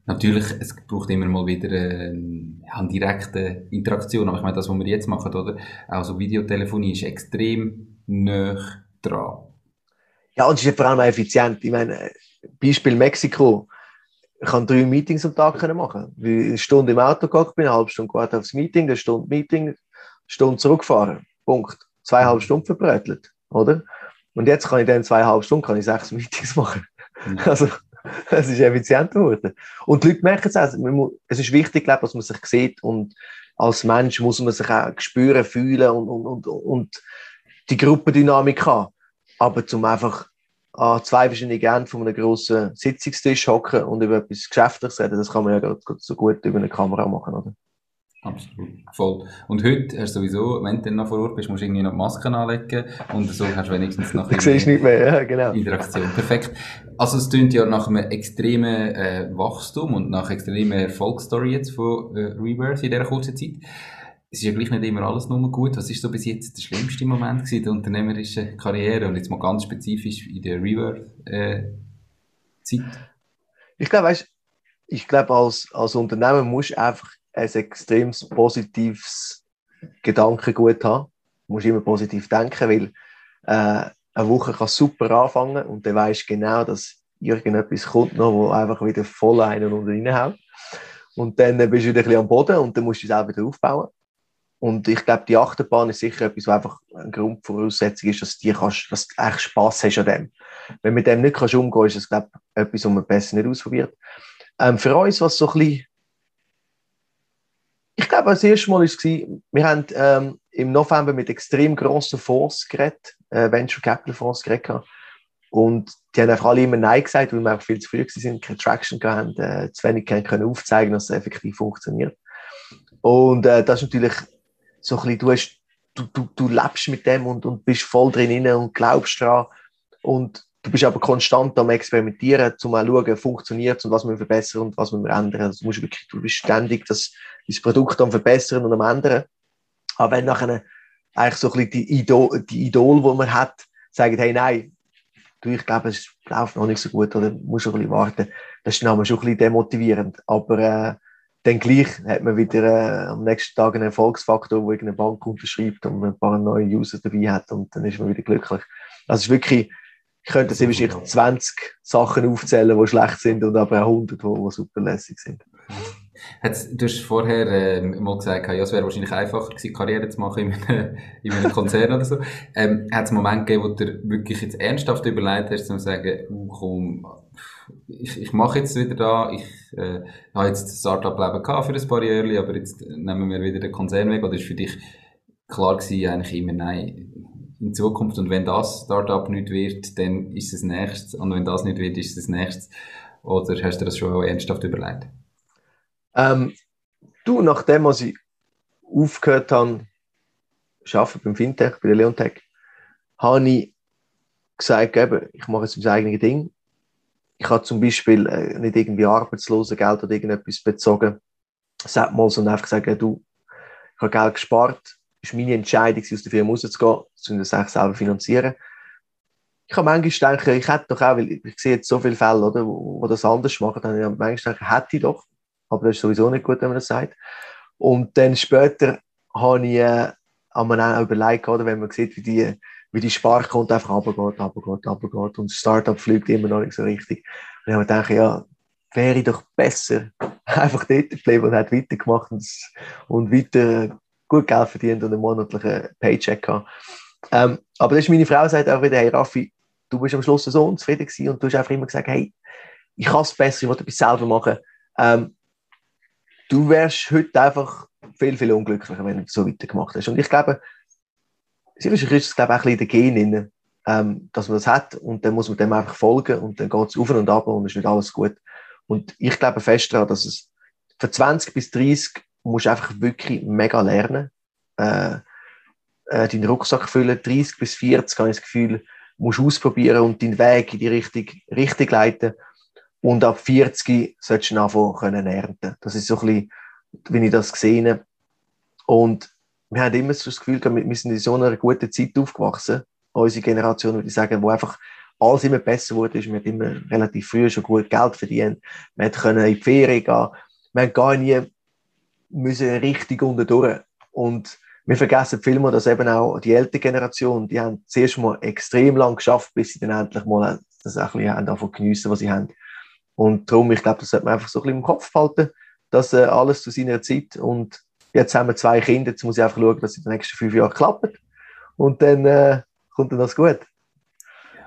Natürlich, es braucht immer mal wieder äh, eine direkte Interaktion, aber ich meine, das, was wir jetzt machen, oder? Auch so Videotelefonie ist extrem nah dran. Ja, und es ist vor allem effizient. Ich meine, Beispiel Mexiko. Ich kann drei Meetings am Tag machen. Wie eine Stunde im Auto gegangen bin, eine halbe Stunde gewartet aufs Meeting, eine Stunde Meeting, eine Stunde zurückfahren. Punkt. Zweieinhalb Stunden verbrötelt, oder? Und jetzt kann ich dann zweieinhalb Stunden kann ich sechs Meetings machen. Mhm. Also, es ist effizient geworden. Und die Leute merken es auch. Es ist wichtig, glaube, dass man sich sieht und als Mensch muss man sich auch spüren, fühlen und, und, und, und die Gruppendynamik haben. Aber zum einfach an zwei verschiedene Enden von einem grossen Sitzungstisch hocken und über etwas Geschäftliches reden, das kann man ja so gut über eine Kamera machen, oder? Absolut. Voll. Und heute hast du sowieso, wenn du noch vor Ort bist, musst du irgendwie noch Masken anlegen und so hast du wenigstens noch du siehst nicht mehr, ja, genau. Interaktion. Perfekt. Also es klingt ja nach einem extremen äh, Wachstum und nach extremer Erfolgsstory jetzt von äh, Rebirth in dieser kurzen Zeit. Es ist ja gleich nicht immer alles nur gut. Was ist so bis jetzt der schlimmste Moment gewesen, der unternehmerischen Karriere und jetzt mal ganz spezifisch in der Rebirth-Zeit? Äh, ich glaube, weißt, ich glaube, als, als Unternehmer musst du einfach ein extrem positives Gedankengut haben. Du musst immer positiv denken, weil äh, eine Woche kann super anfangen und dann weißt genau, dass irgendetwas kommt noch, wo einfach wieder voll einen unten reinhaut. Und dann bist du wieder ein bisschen am Boden und dann musst du es auch wieder aufbauen. Und ich glaube, die Achterbahn ist sicher etwas, was einfach eine Grundvoraussetzung ist, dass du, kannst, dass du echt Spass hast an dem. Wenn du mit dem nicht kannst umgehen kannst, ist das, glaube ich, etwas, was man besser nicht ausprobiert. Ähm, für uns, was so ein bisschen ich glaube, das erste Mal war es, wir haben ähm, im November mit extrem grossen Fonds geredet, äh, Venture Capital Fonds geredet. Und die haben einfach alle immer Nein gesagt, weil wir auch viel zu früh waren, keine Traction hatten, äh, zu wenig können aufzeigen, dass es effektiv funktioniert. Und äh, das ist natürlich so ein bisschen, du, hast, du, du, du lebst mit dem und, und bist voll drin und glaubst dran. Und Du bist aber konstant am Experimentieren, um zu schauen, funktioniert und was wir verbessern und was wir ändern. Also du, musst wirklich, du bist ständig das, das Produkt am Verbessern und am Ändern. Aber wenn nachher eigentlich so ein bisschen die Idol, die Idol, die man hat, sagen, hey, nein, du, ich glaube, es läuft noch nicht so gut oder musst schon ein bisschen warten, das ist dann schon ein bisschen demotivierend. Aber äh, dann gleich hat man wieder äh, am nächsten Tag einen Erfolgsfaktor, wo irgendeine Bank unterschreibt und ein paar neue User dabei hat und dann ist man wieder glücklich. Also es ist wirklich ich könnte sie wahrscheinlich 20 Sachen aufzählen, die schlecht sind und aber auch 100, die, die super lässig sind. du hast vorher äh, mal gesagt, ja, es wäre wahrscheinlich einfacher gewesen, Karriere zu machen in einem, in einem Konzern oder so. Ähm, hat es einen Moment gegeben, wo du wirklich jetzt ernsthaft überlegt hast, zu sagen, uh, komm, ich, ich mache jetzt wieder da, ich äh, habe jetzt das Startup-Leben gehabt für ein paar Jahre, aber jetzt nehmen wir wieder den Konzern weg, oder ist für dich klar gewesen, eigentlich immer, nein, in Zukunft. Und wenn das Startup nicht wird, dann ist es nächstes. Und wenn das nicht wird, ist es nächstes. Oder hast du das schon ernsthaft überlegt? Ähm, du, nachdem was ich aufgehört habe, arbeiten beim Fintech, bei der Leontech, habe ich gesagt, eben, ich mache jetzt mein eigenes Ding. Ich habe zum Beispiel äh, nicht irgendwie Arbeitslosengeld oder irgendetwas bezogen. Es mal so einfach gesagt, du, ich habe Geld gespart, ist meine Entscheidung, aus der Firma rauszugehen, zu das eigentlich selber finanzieren. Ich habe manchmal gedacht, ich hätte doch auch, weil ich sehe jetzt so viele Fälle, oder, wo, wo das anders machen, dann habe ich manchmal gedacht, hätte ich doch. Aber das ist sowieso nicht gut, wenn man das sagt. Und dann später habe ich, äh, habe man auch überlegt, oder, wenn man sieht, wie die, wie die Sparkonto einfach runtergeht, runtergeht, runtergeht und das Startup fliegt immer noch nicht so richtig. Und ich habe gedacht, ja, wäre doch besser, einfach dort geblieben und hat weitergemacht und, und weiter gut Geld verdient und einen monatlichen Paycheck haben. Ähm, aber das ist meine Frau sagt auch wieder, hey Raffi, du bist am Schluss so unzufrieden gewesen und du hast einfach immer gesagt, hey, ich kann es besser, ich will etwas selber machen. Ähm, du wärst heute einfach viel, viel unglücklicher, wenn du so weitergemacht hast. Und ich glaube, sicherlich ist es glaube ich, auch ein bisschen in den Genen, ähm, dass man das hat und dann muss man dem einfach folgen und dann geht es auf und ab und ist nicht alles gut. Und ich glaube fest daran, dass es für 20 bis 30 musst einfach wirklich mega lernen. Äh, äh, deinen Rucksack füllen. 30 bis 40 habe ich das Gefühl, musst ausprobieren und deinen Weg in die Richtung, Richtung leiten. Und ab 40 solltest du anfangen können ernten. Das ist so ein bisschen, wie ich das gesehen Und wir haben immer so das Gefühl, wir sind in so einer guten Zeit aufgewachsen. Unsere Generation, würde ich sagen, wo einfach alles immer besser wurde. Wir haben immer relativ früh schon gut Geld verdient. Wir können in die Ferien gehen. Wir haben gar nie müssen richtig unter durch. Und wir vergessen vielmehr, dass eben auch die ältere Generation, die haben zuerst mal extrem lang geschafft, bis sie dann endlich mal das auch ein bisschen davon geniessen, was sie haben. Und darum, ich glaube, das sollte man einfach so ein bisschen im Kopf behalten, dass äh, alles zu seiner Zeit und jetzt haben wir zwei Kinder, jetzt muss ich einfach schauen, dass es in den nächsten fünf Jahren klappt. Und dann äh, kommt dann das gut.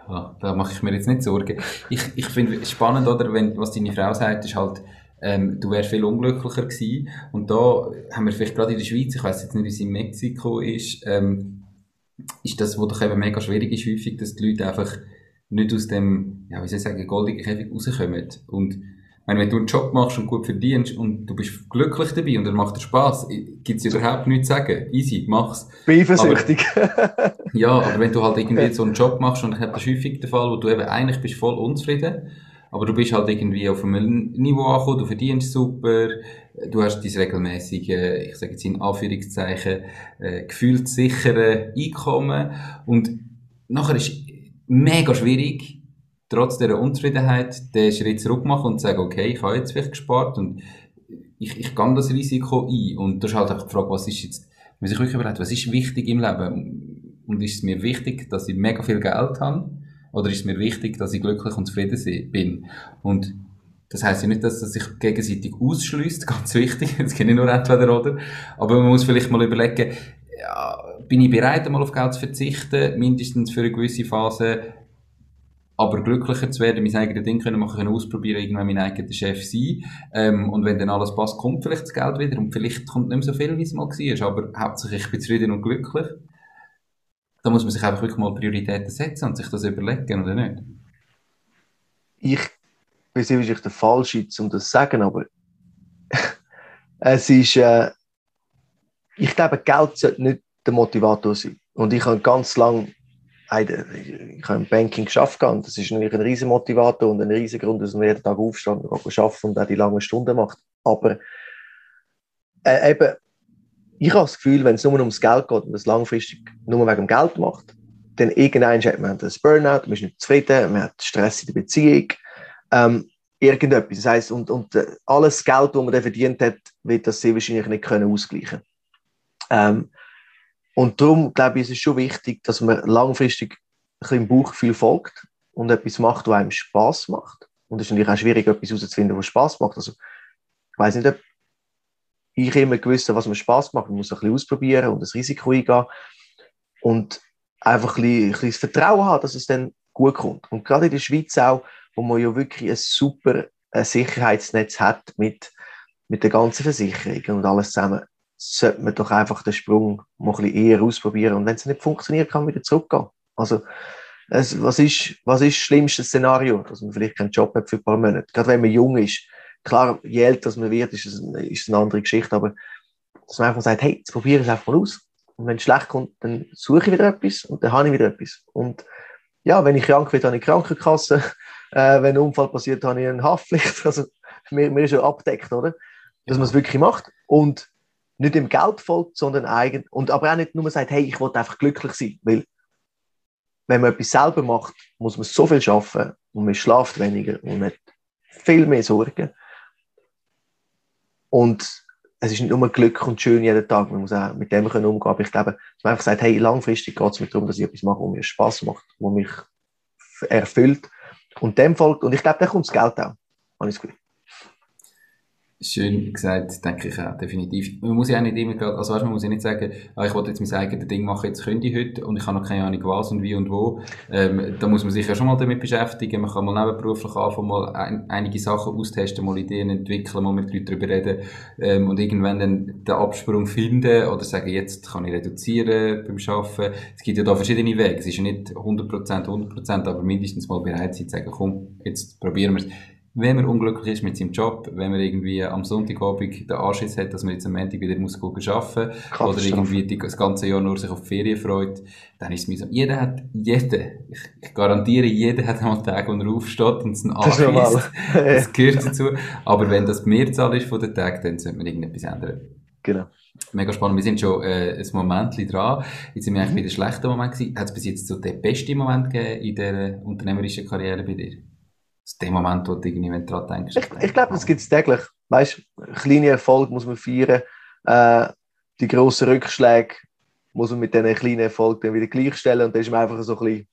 Ja, da mache ich mir jetzt nicht Sorgen. Ich, ich finde es spannend, oder, wenn, was deine Frau sagt, ist halt, ähm, du wärst viel unglücklicher gewesen. Und da haben wir vielleicht gerade in der Schweiz, ich weiß jetzt nicht, wie es in Mexiko ist, ähm, ist das, was doch eben mega schwierig ist, häufig, dass die Leute einfach nicht aus dem, ja, wie soll ich sagen, goldigen Käfig rauskommen. Und meine, wenn du einen Job machst und gut verdienst und du bist glücklich dabei und er macht dir Spass, gibt's überhaupt nichts zu sagen. Easy, mach's. Eifersüchtig. ja, aber wenn du halt irgendwie so einen Job machst und ich habe das häufig der Fall, wo du eben eigentlich bist voll unzufrieden aber du bist halt irgendwie auf einem Niveau angekommen, du verdienst super, du hast dein regelmäßige, ich sage jetzt in Anführungszeichen, äh, gefühlt sichere Einkommen und nachher ist mega schwierig, trotz dieser Unzufriedenheit, den Schritt zurück machen und sagen, okay, ich habe jetzt vielleicht gespart und ich, ich gehe das Risiko ein. Und das ist halt auch die Frage, was ist jetzt, man sich wirklich überlegt, was ist wichtig im Leben? Und ist es mir wichtig, dass ich mega viel Geld habe? Oder ist es mir wichtig, dass ich glücklich und zufrieden bin? Und das heißt ja nicht, dass das sich gegenseitig ausschließt, ganz wichtig. Es geht nicht nur entweder oder. Aber man muss vielleicht mal überlegen, ja, bin ich bereit, einmal auf Geld zu verzichten, mindestens für eine gewisse Phase, aber glücklicher zu werden, mein eigenes Ding können machen, können ausprobieren, irgendwann mein eigener Chef sein. Ähm, und wenn dann alles passt, kommt vielleicht das Geld wieder und vielleicht kommt nicht mehr so viel, wie es mal war. Aber hauptsächlich ich bin zufrieden und glücklich da muss man sich einfach wirklich mal Prioritäten setzen und sich das überlegen, oder nicht? Ich bin sicher der Falsche, um das zu sagen, aber es ist, äh, ich glaube, Geld sollte nicht der Motivator sein. Und ich habe ganz lange ich habe im Banking geschafft das ist natürlich ein riesen Motivator und ein riesen Grund, dass man jeden Tag aufsteht und arbeiten und auch die langen Stunden macht. Aber äh, eben, ich habe das Gefühl, wenn es nur ums Geld geht und es langfristig nur wegen dem Geld macht, dann irgendwann hat man das Burnout, man ist nicht zufrieden, man hat Stress in der Beziehung, ähm, irgendetwas. Das heisst, und, und äh, alles Geld, das man dann verdient hat, wird das sehr wahrscheinlich nicht können ausgleichen ähm, Und darum glaube ich, ist es schon wichtig, dass man langfristig ein bisschen im Bauchgefühl folgt und etwas macht, was einem Spaß macht. Und es ist natürlich auch schwierig, etwas herauszufinden, was Spaß macht. Also, ich weiß nicht, ob ich immer gewusst, was mir Spaß macht. Man muss ein bisschen ausprobieren und das Risiko eingehen und einfach ein bisschen, ein bisschen das Vertrauen haben, dass es dann gut kommt. Und gerade in der Schweiz auch, wo man ja wirklich ein super ein Sicherheitsnetz hat mit, mit der ganzen Versicherung und alles zusammen, sollte man doch einfach den Sprung mal ein bisschen eher ausprobieren und wenn es nicht funktioniert, kann man wieder zurückgehen. Also, es, was, ist, was ist das schlimmste Szenario, dass man vielleicht keinen Job hat für ein paar Monate? Gerade wenn man jung ist, Klar, je älter man wird, ist es, ist es eine andere Geschichte, aber dass man einfach sagt, hey, jetzt probiere es einfach mal aus. Und wenn es schlecht kommt, dann suche ich wieder etwas und dann habe ich wieder etwas. Und ja, wenn ich krank werde, habe ich Krankenkasse. Äh, wenn ein Unfall passiert, habe ich eine Haftpflicht. Also, mir, mir ist ja abdeckt, oder? Dass man es wirklich macht und nicht dem Geld folgt, sondern eigen. Und aber auch nicht nur sagt, hey, ich will einfach glücklich sein. Weil, wenn man etwas selber macht, muss man so viel schaffen und man schlaft weniger und man hat viel mehr Sorgen. Und es ist nicht nur Glück und schön jeden Tag, man muss auch mit dem können umgehen. Aber ich glaube, dass man einfach sagt, hey, langfristig geht es mir darum, dass ich etwas mache, was mir Spaß macht, was mich erfüllt. Und dem folgt, und ich glaube, da kommt das Geld auch. Alles gut. Schön gesagt, denke ich auch, definitiv. Man muss ja auch nicht immer, also weißt, man muss ja nicht sagen, ah, ich wollte jetzt mein eigenes Ding machen, jetzt könnte ich heute und ich habe noch keine Ahnung was und wie und wo. Ähm, da muss man sich ja schon mal damit beschäftigen. Man kann mal nebenberuflich anfangen, mal ein, einige Sachen austesten, mal Ideen entwickeln, mal mit Leuten darüber reden ähm, und irgendwann dann den Absprung finden oder sagen, jetzt kann ich reduzieren beim Arbeiten. Es gibt ja da verschiedene Wege. Es ist ja nicht 100%, 100%, aber mindestens mal bereit sein zu sagen, komm, jetzt probieren wir es wenn man unglücklich ist mit seinem Job, wenn man irgendwie am Sonntagabend den Anschiss hat, dass man jetzt am Montag wieder muss arbeiten oder irgendwie die, das ganze Jahr nur sich auf die Ferien freut, dann ist es mühsam. Jeder hat, jeder, ich, ich garantiere, jeder hat einmal Tage, wo er aufsteht und es einen anschießt. Das gehört dazu. Aber wenn das die Mehrzahl ist von den Tagen, dann sollte man irgendetwas ändern. Genau. Mega spannend. Wir sind schon äh, ein Moment dran. Jetzt sind wir eigentlich mhm. bei der schlechten Moment gewesen. Hat es bis jetzt so den besten Moment gegeben in dieser unternehmerischen Karriere bei dir? Ist der Moment, wo du irgendwie daran denkst. Ich, ich glaube, das gibt es täglich. Weißt kleine Erfolge muss man feiern. Äh, die grossen Rückschläge muss man mit diesen kleinen Erfolgen dann wieder gleichstellen. Und dann ist man einfach so ein bisschen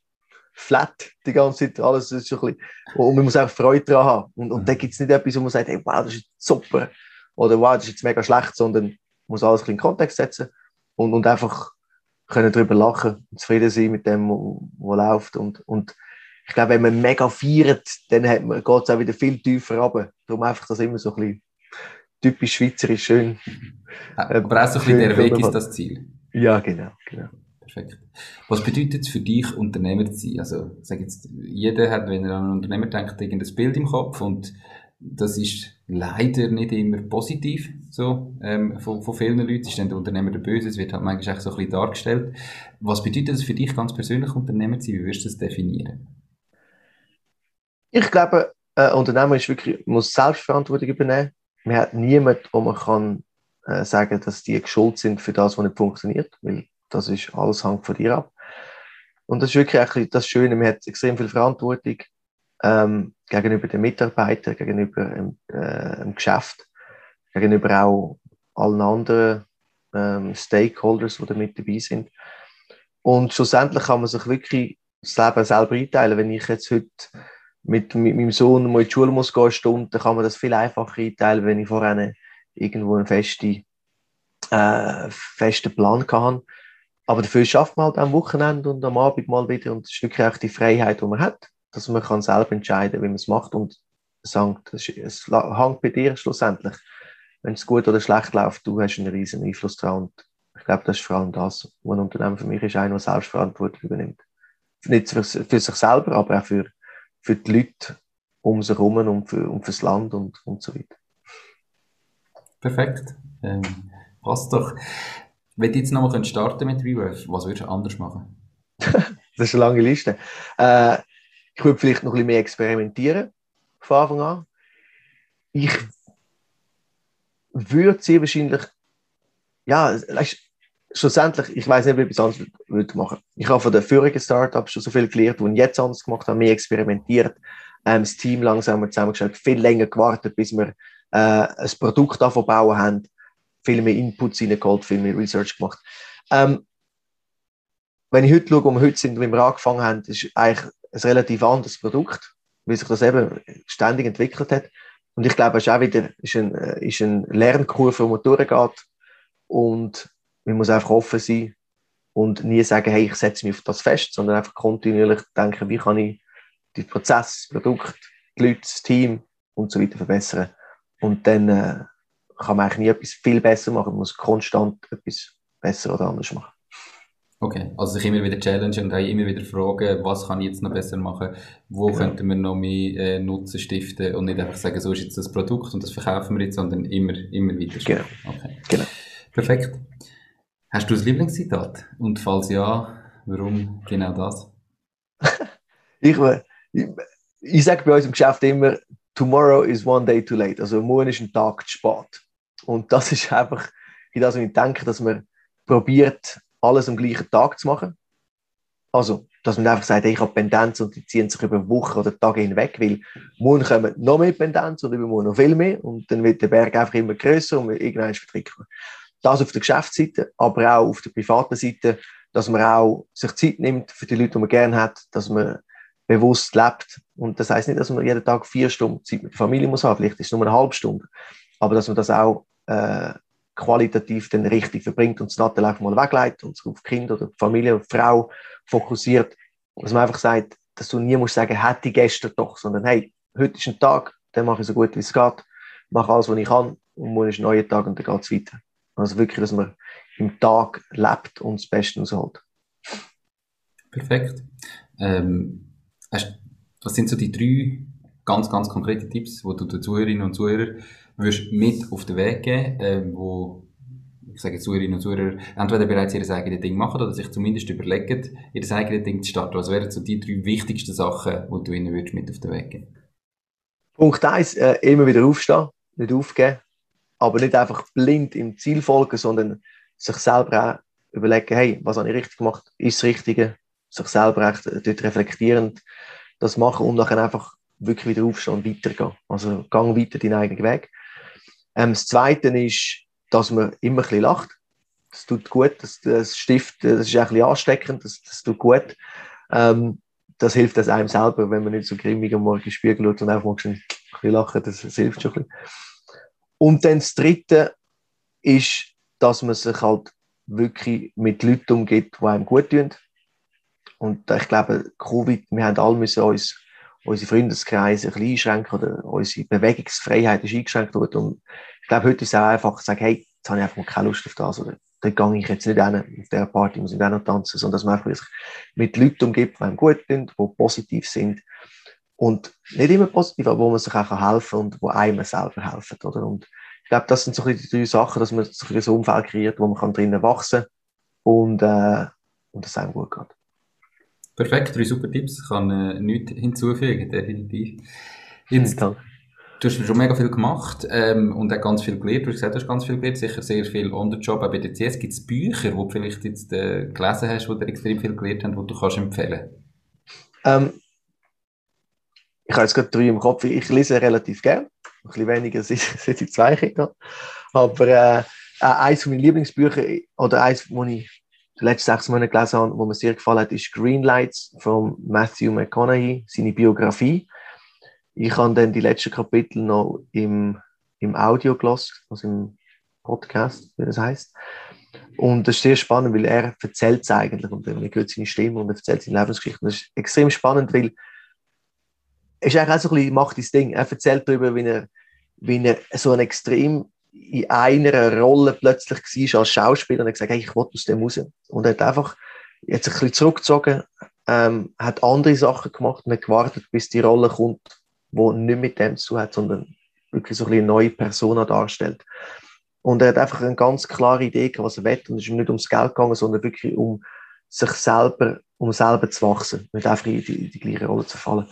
flat die ganze Zeit. Alles ist so ein bisschen, und man muss auch Freude daran haben. Und, und dann gibt es nicht etwas, wo man sagt, hey, wow, das ist super. Oder wow, das ist jetzt mega schlecht, sondern muss alles in den Kontext setzen und, und einfach können darüber lachen und zufrieden sein mit dem, was läuft. Und, und ich glaube, wenn man mega feiert, dann geht es auch wieder viel tiefer runter. Darum einfach das immer so ein bisschen typisch schweizerisch schön. Aber auch so ein bisschen der Weg ist das Ziel. Ja, genau. genau. Perfekt. Was bedeutet es für dich, Unternehmer zu sein? Also, sag jetzt, jeder hat, wenn er an einen Unternehmer denkt, irgendein Bild im Kopf und das ist leider nicht immer positiv, so, ähm, von, von vielen Leuten. Ist dann der Unternehmer der Böse, es wird halt manchmal so ein bisschen dargestellt. Was bedeutet das für dich ganz persönlich, Unternehmer zu sein? Wie würdest du das definieren? Ich glaube, ein Unternehmer ist wirklich, muss Selbstverantwortung übernehmen. Man hat niemanden, wo man kann äh, sagen, dass die schuld sind für das, was nicht funktioniert, weil das ist alles hängt von dir ab. Und das ist wirklich das Schöne, man hat extrem viel Verantwortung ähm, gegenüber den Mitarbeitern, gegenüber dem, äh, Geschäft, gegenüber auch allen anderen ähm, Stakeholders, die da mit dabei sind. Und schlussendlich kann man sich wirklich das Leben selber einteilen. Wenn ich jetzt heute mit, mit meinem Sohn mal in die Schule muss gehen, Stunde, dann kann man das viel einfacher einteilen, wenn ich vorher irgendwo einen festen, äh, festen Plan hatte. Aber dafür schafft man halt am Wochenende und am Abend mal wieder und ist wirklich auch die Freiheit, die man hat dass man kann selber entscheiden wie man es macht und sagt, es hängt bei dir schlussendlich. Wenn es gut oder schlecht läuft, du hast einen riesen Einfluss daran. Und ich glaube, das ist vor allem das, was ein Unternehmen für mich ist, einer, der Selbstverantwortung übernimmt. Nicht für, für sich selber, aber auch für, für die Leute um sich herum und für, und fürs Land und, und so weiter. Perfekt. Ähm, passt doch. Wenn du jetzt nochmal starten mit Reworth, was würdest du anders machen? das ist eine lange Liste. Äh, ich würde vielleicht noch ein bisschen mehr experimentieren von Anfang an. Ich würde sie wahrscheinlich, ja, weißt, schlussendlich, ich weiß nicht, wie ich es anders würde machen. Ich habe von den vorigen Startups schon so viel gelernt, die jetzt anders gemacht haben, mehr experimentiert, ähm, das Team langsamer zusammengestellt, viel länger gewartet, bis wir äh, ein Produkt davon bauen haben, viel mehr Inputs reingeholt, viel mehr Research gemacht. Ähm, wenn ich heute schaue, wo wir heute sind, wie wir angefangen haben, ist eigentlich ein relativ anderes Produkt, wie sich das eben ständig entwickelt hat. Und ich glaube, es ist auch wieder ist ein, äh, ist ein Lernkurve, wo man durchgeht. Und man muss einfach offen sein und nie sagen, hey, ich setze mich auf das fest, sondern einfach kontinuierlich denken, wie kann ich die Prozess, das Produkt, die Leute, das Team und so weiter verbessern. Und dann äh, kann man eigentlich nie etwas viel besser machen, man muss konstant etwas besser oder anders machen. Okay, also sich immer wieder challengen und immer wieder fragen, was kann ich jetzt noch besser machen, wo ja. könnten wir noch mehr äh, Nutzen stiften und nicht einfach sagen, so ist jetzt das Produkt und das verkaufen wir jetzt, sondern immer, immer wieder. Genau. Okay. genau. Perfekt. Hast du ein Lieblingszitat? Und falls ja, warum genau das? ich, ich, ich sage bei uns im Geschäft immer, tomorrow is one day too late. Also morgen ist ein Tag zu spät. Und das ist einfach, in das ich denke, dass man probiert, alles am gleichen Tag zu machen. Also, dass man einfach sagt, ich habe Pendenz und die ziehen sich über Wochen oder Tage hinweg, weil morgen kommen noch mehr Pendenz und übermorgen noch viel mehr und dann wird der Berg einfach immer größer und irgendwann verträgt man. Das auf der Geschäftsseite, aber auch auf der privaten Seite, dass man auch sich Zeit nimmt für die Leute, die man gerne hat, dass man bewusst lebt. Und das heißt nicht, dass man jeden Tag vier Stunden Zeit mit der Familie muss haben, vielleicht ist es nur eine halbe Stunde, aber dass man das auch äh, qualitativ dann richtig verbringt und das Nattel mal wegleitet und sich auf Kind oder Familie oder Frau fokussiert. Dass man einfach sagt, dass du nie musst sagen, hätte gestern doch, sondern hey, heute ist ein Tag, dann mache ich so gut wie es geht, mache alles, was ich kann und morgen ist ein neuer Tag und dann geht es weiter. Also wirklich, dass man im Tag lebt und das Beste rausholt. Perfekt. Ähm, was sind so die drei ganz, ganz konkrete Tipps, wo du den Zuhörerinnen und Zuhörern würdest mit auf den Weg geben, äh, wo ich sage Zuhörerinnen und Zuhörer entweder bereits ihr eigenes Ding machen oder sich zumindest überlegen, ihr eigenes Ding zu starten. Was wären so die drei wichtigsten Sachen, die du ihnen würdest mit auf den Weg geben? Punkt eins: äh, immer wieder aufstehen, nicht aufgeben, aber nicht einfach blind im Ziel folgen, sondern sich selber auch überlegen, hey, was habe ich richtig gemacht, ist das Richtige, sich selber echt dort reflektierend das machen und dann einfach wirklich wieder aufstehen und weitergehen. Also gang weiter deinen eigenen Weg. Ähm, das Zweite ist, dass man immer ein bisschen lacht. Das tut gut, das, das Stift, das ist ein bisschen ansteckend, das, das tut gut. Ähm, das hilft das einem selber, wenn man nicht so grimmig am Morgen Spiegel schaut und einfach mal ein bisschen lachen, das, das hilft schon ein bisschen. Und dann das Dritte ist, dass man sich halt wirklich mit Leuten umgeht, die einem gut tun. Und ich glaube, Covid, wir haben alle müssen uns unsere Freundeskreise ein bisschen einschränken oder unsere Bewegungsfreiheit ist eingeschränkt worden. Und ich glaube, heute ist es auch einfach zu sagen, hey, jetzt habe ich einfach keine Lust auf das oder da gehe ich jetzt nicht hin, auf dieser Party muss ich noch tanzen, sondern dass man einfach sich mit Leuten umgibt, die einem gut sind, die positiv sind und nicht immer positiv, aber wo man sich auch helfen kann und wo einem selber helfen, oder? Und ich glaube, das sind so die drei Sachen, dass man so ein Umfeld kreiert, wo man drinnen wachsen kann und, äh, und es einem gut geht. Perfekt, drei super Tipps. Ich kann äh, nichts hinzufügen, definitiv. Jetzt, du hast schon mega viel gemacht ähm, und auch ganz viel gelernt. Du hast gesagt, du hast ganz viel gelernt, sicher sehr viel on the job. Auch bei der CS gibt es Bücher, die du vielleicht jetzt äh, gelesen hast, die dir extrem viel gelernt haben, die du kannst empfehlen ähm, Ich habe jetzt gerade drei im Kopf. Ich lese relativ gern ein bisschen weniger seit ich zwei Kinder Aber äh, eines meiner Lieblingsbücher oder eins, wo ich die letzten sechs Monate gelesen habe, wo mir sehr gefallen hat, ist Greenlights von Matthew McConaughey, seine Biografie. Ich habe dann die letzten Kapitel noch im, im Audio gelassen, also im Podcast, wie das heißt. Und das ist sehr spannend, weil er erzählt es eigentlich und man hört seine Stimme und er erzählt seine Lebensgeschichte. Und das ist extrem spannend, weil ist eigentlich auch so ein bisschen, macht das Ding. Er erzählt darüber, wie er wie er so ein extrem in einer Rolle plötzlich war als Schauspieler und hat gesagt, hey, ich will aus dem raus. Und er hat einfach jetzt ein bisschen zurückgezogen, ähm, hat andere Sachen gemacht und hat gewartet, bis die Rolle kommt, die nicht mit dem zu tun hat, sondern wirklich so ein eine neue Persona darstellt. Und er hat einfach eine ganz klare Idee was er will. Und es ist ihm nicht ums Geld gegangen, sondern wirklich um sich selber, um selber zu wachsen, nicht einfach in die, in die gleiche Rolle zu fallen.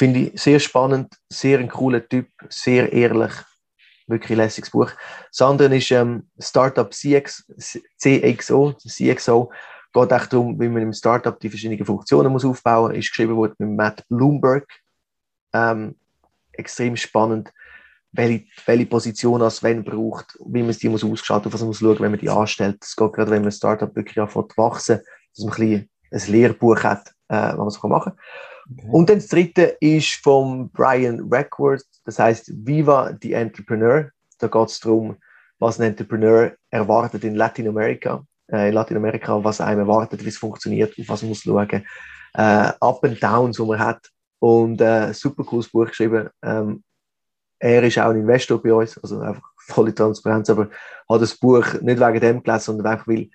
Finde ich sehr spannend, sehr ein cooler Typ, sehr ehrlich, wirklich lässiges Buch. Das andere ist ähm, Startup CX, CXO, CXO. Geht echt darum, wie man im Startup die verschiedenen Funktionen muss aufbauen muss. Ist geschrieben worden mit Matt Bloomberg. Ähm, extrem spannend, welche, welche Position als wenn braucht, wie man die muss ausgestalten, auf was man muss schauen, wenn man die anstellt. Es geht gerade, wenn man ein Startup wirklich anfängt wachsen, dass man ein, ein Lehrbuch hat, äh, was man machen kann. Okay. Und das dritte ist von Brian Reckworth, das heißt Viva the Entrepreneur. Da geht es darum, was ein Entrepreneur erwartet in Lateinamerika, äh, in Lateinamerika, was einem erwartet, wie es funktioniert, auf was man muss schauen. Äh, Up and Downs, die man hat. Und äh, super cooles Buch geschrieben. Ähm, er ist auch ein Investor bei uns, also einfach volle Transparenz, aber hat das Buch nicht wegen dem gelesen, sondern einfach weil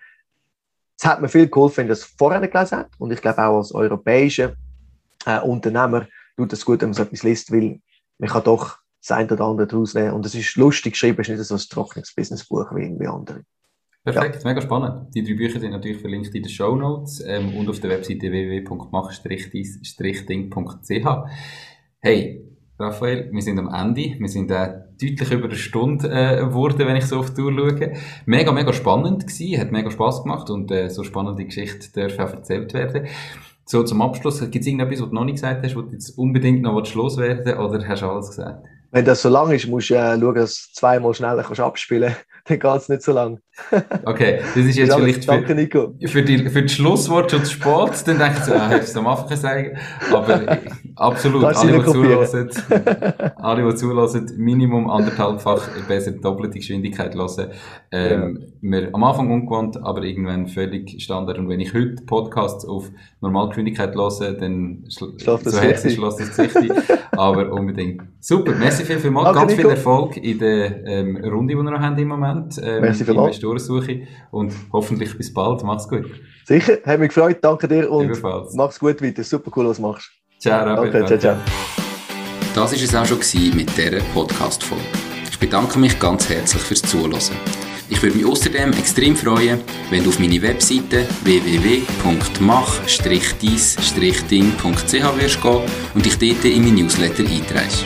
es hat mir viel geholfen, wenn das vorher gelesen hat. Und ich glaube auch als europäischer äh, Unternehmer tut es gut, wenn man so etwas liest, weil man kann doch das eine oder andere daraus nehmen. Und es ist lustig geschrieben, es ist nicht so ein trockenes Businessbuch wie irgendwie andere. Perfekt, ja. mega spannend. Die drei Bücher sind natürlich verlinkt in den Show Notes ähm, und auf der Webseite www.mach-ding.ch. Hey, Raphael, wir sind am Ende. Wir sind äh, deutlich über eine Stunde äh, geworden, wenn ich so auf die Tour schaue. Mega, mega spannend gewesen, hat mega Spass gemacht und äh, so spannende Geschichte darf auch erzählt werden. So zum Abschluss, gibt es irgendetwas, was du noch nicht gesagt hast, wo du jetzt unbedingt noch loswerden oder hast du alles gesagt? Wenn das so lang ist, musst du äh, schauen, dass du zweimal schneller kannst abspielen kannst. Dann geht es nicht so lang. okay, das ist jetzt ja, vielleicht danke, für, Nico. für, die, für das Schlusswort schon zu spät. Dann denke ich so, ah, hättest du es am Anfang sagen Aber äh, absolut, alle, die zulassen, alle, die zulassen, Minimum anderthalbfach besser doppelte Geschwindigkeit hören. Ähm, ja. Am Anfang ungewohnt, aber irgendwann völlig Standard. Und wenn ich heute Podcasts auf Normalgeschwindigkeit höre, dann schl so herzlich schloss das Gesicht Aber unbedingt. Super, merci viel, viel mal. Ganz viel Erfolg in der ähm, Runde, die wir noch haben im Moment. Ähm, merci viel Investorensuche. Und hoffentlich bis bald. Mach's gut. Sicher, hat mich gefreut. Danke dir und Ebenfalls. mach's gut weiter. Super cool, was du machst. Ciao, Robert. Danke, ciao, ciao. Das war es auch schon mit dieser Podcast-Folge. Ich bedanke mich ganz herzlich fürs Zuhören. Ich würde mich außerdem extrem freuen, wenn du auf meine Webseite www.mach-dies-ding.ch wirst gehen und dich dort in mein Newsletter einträgst.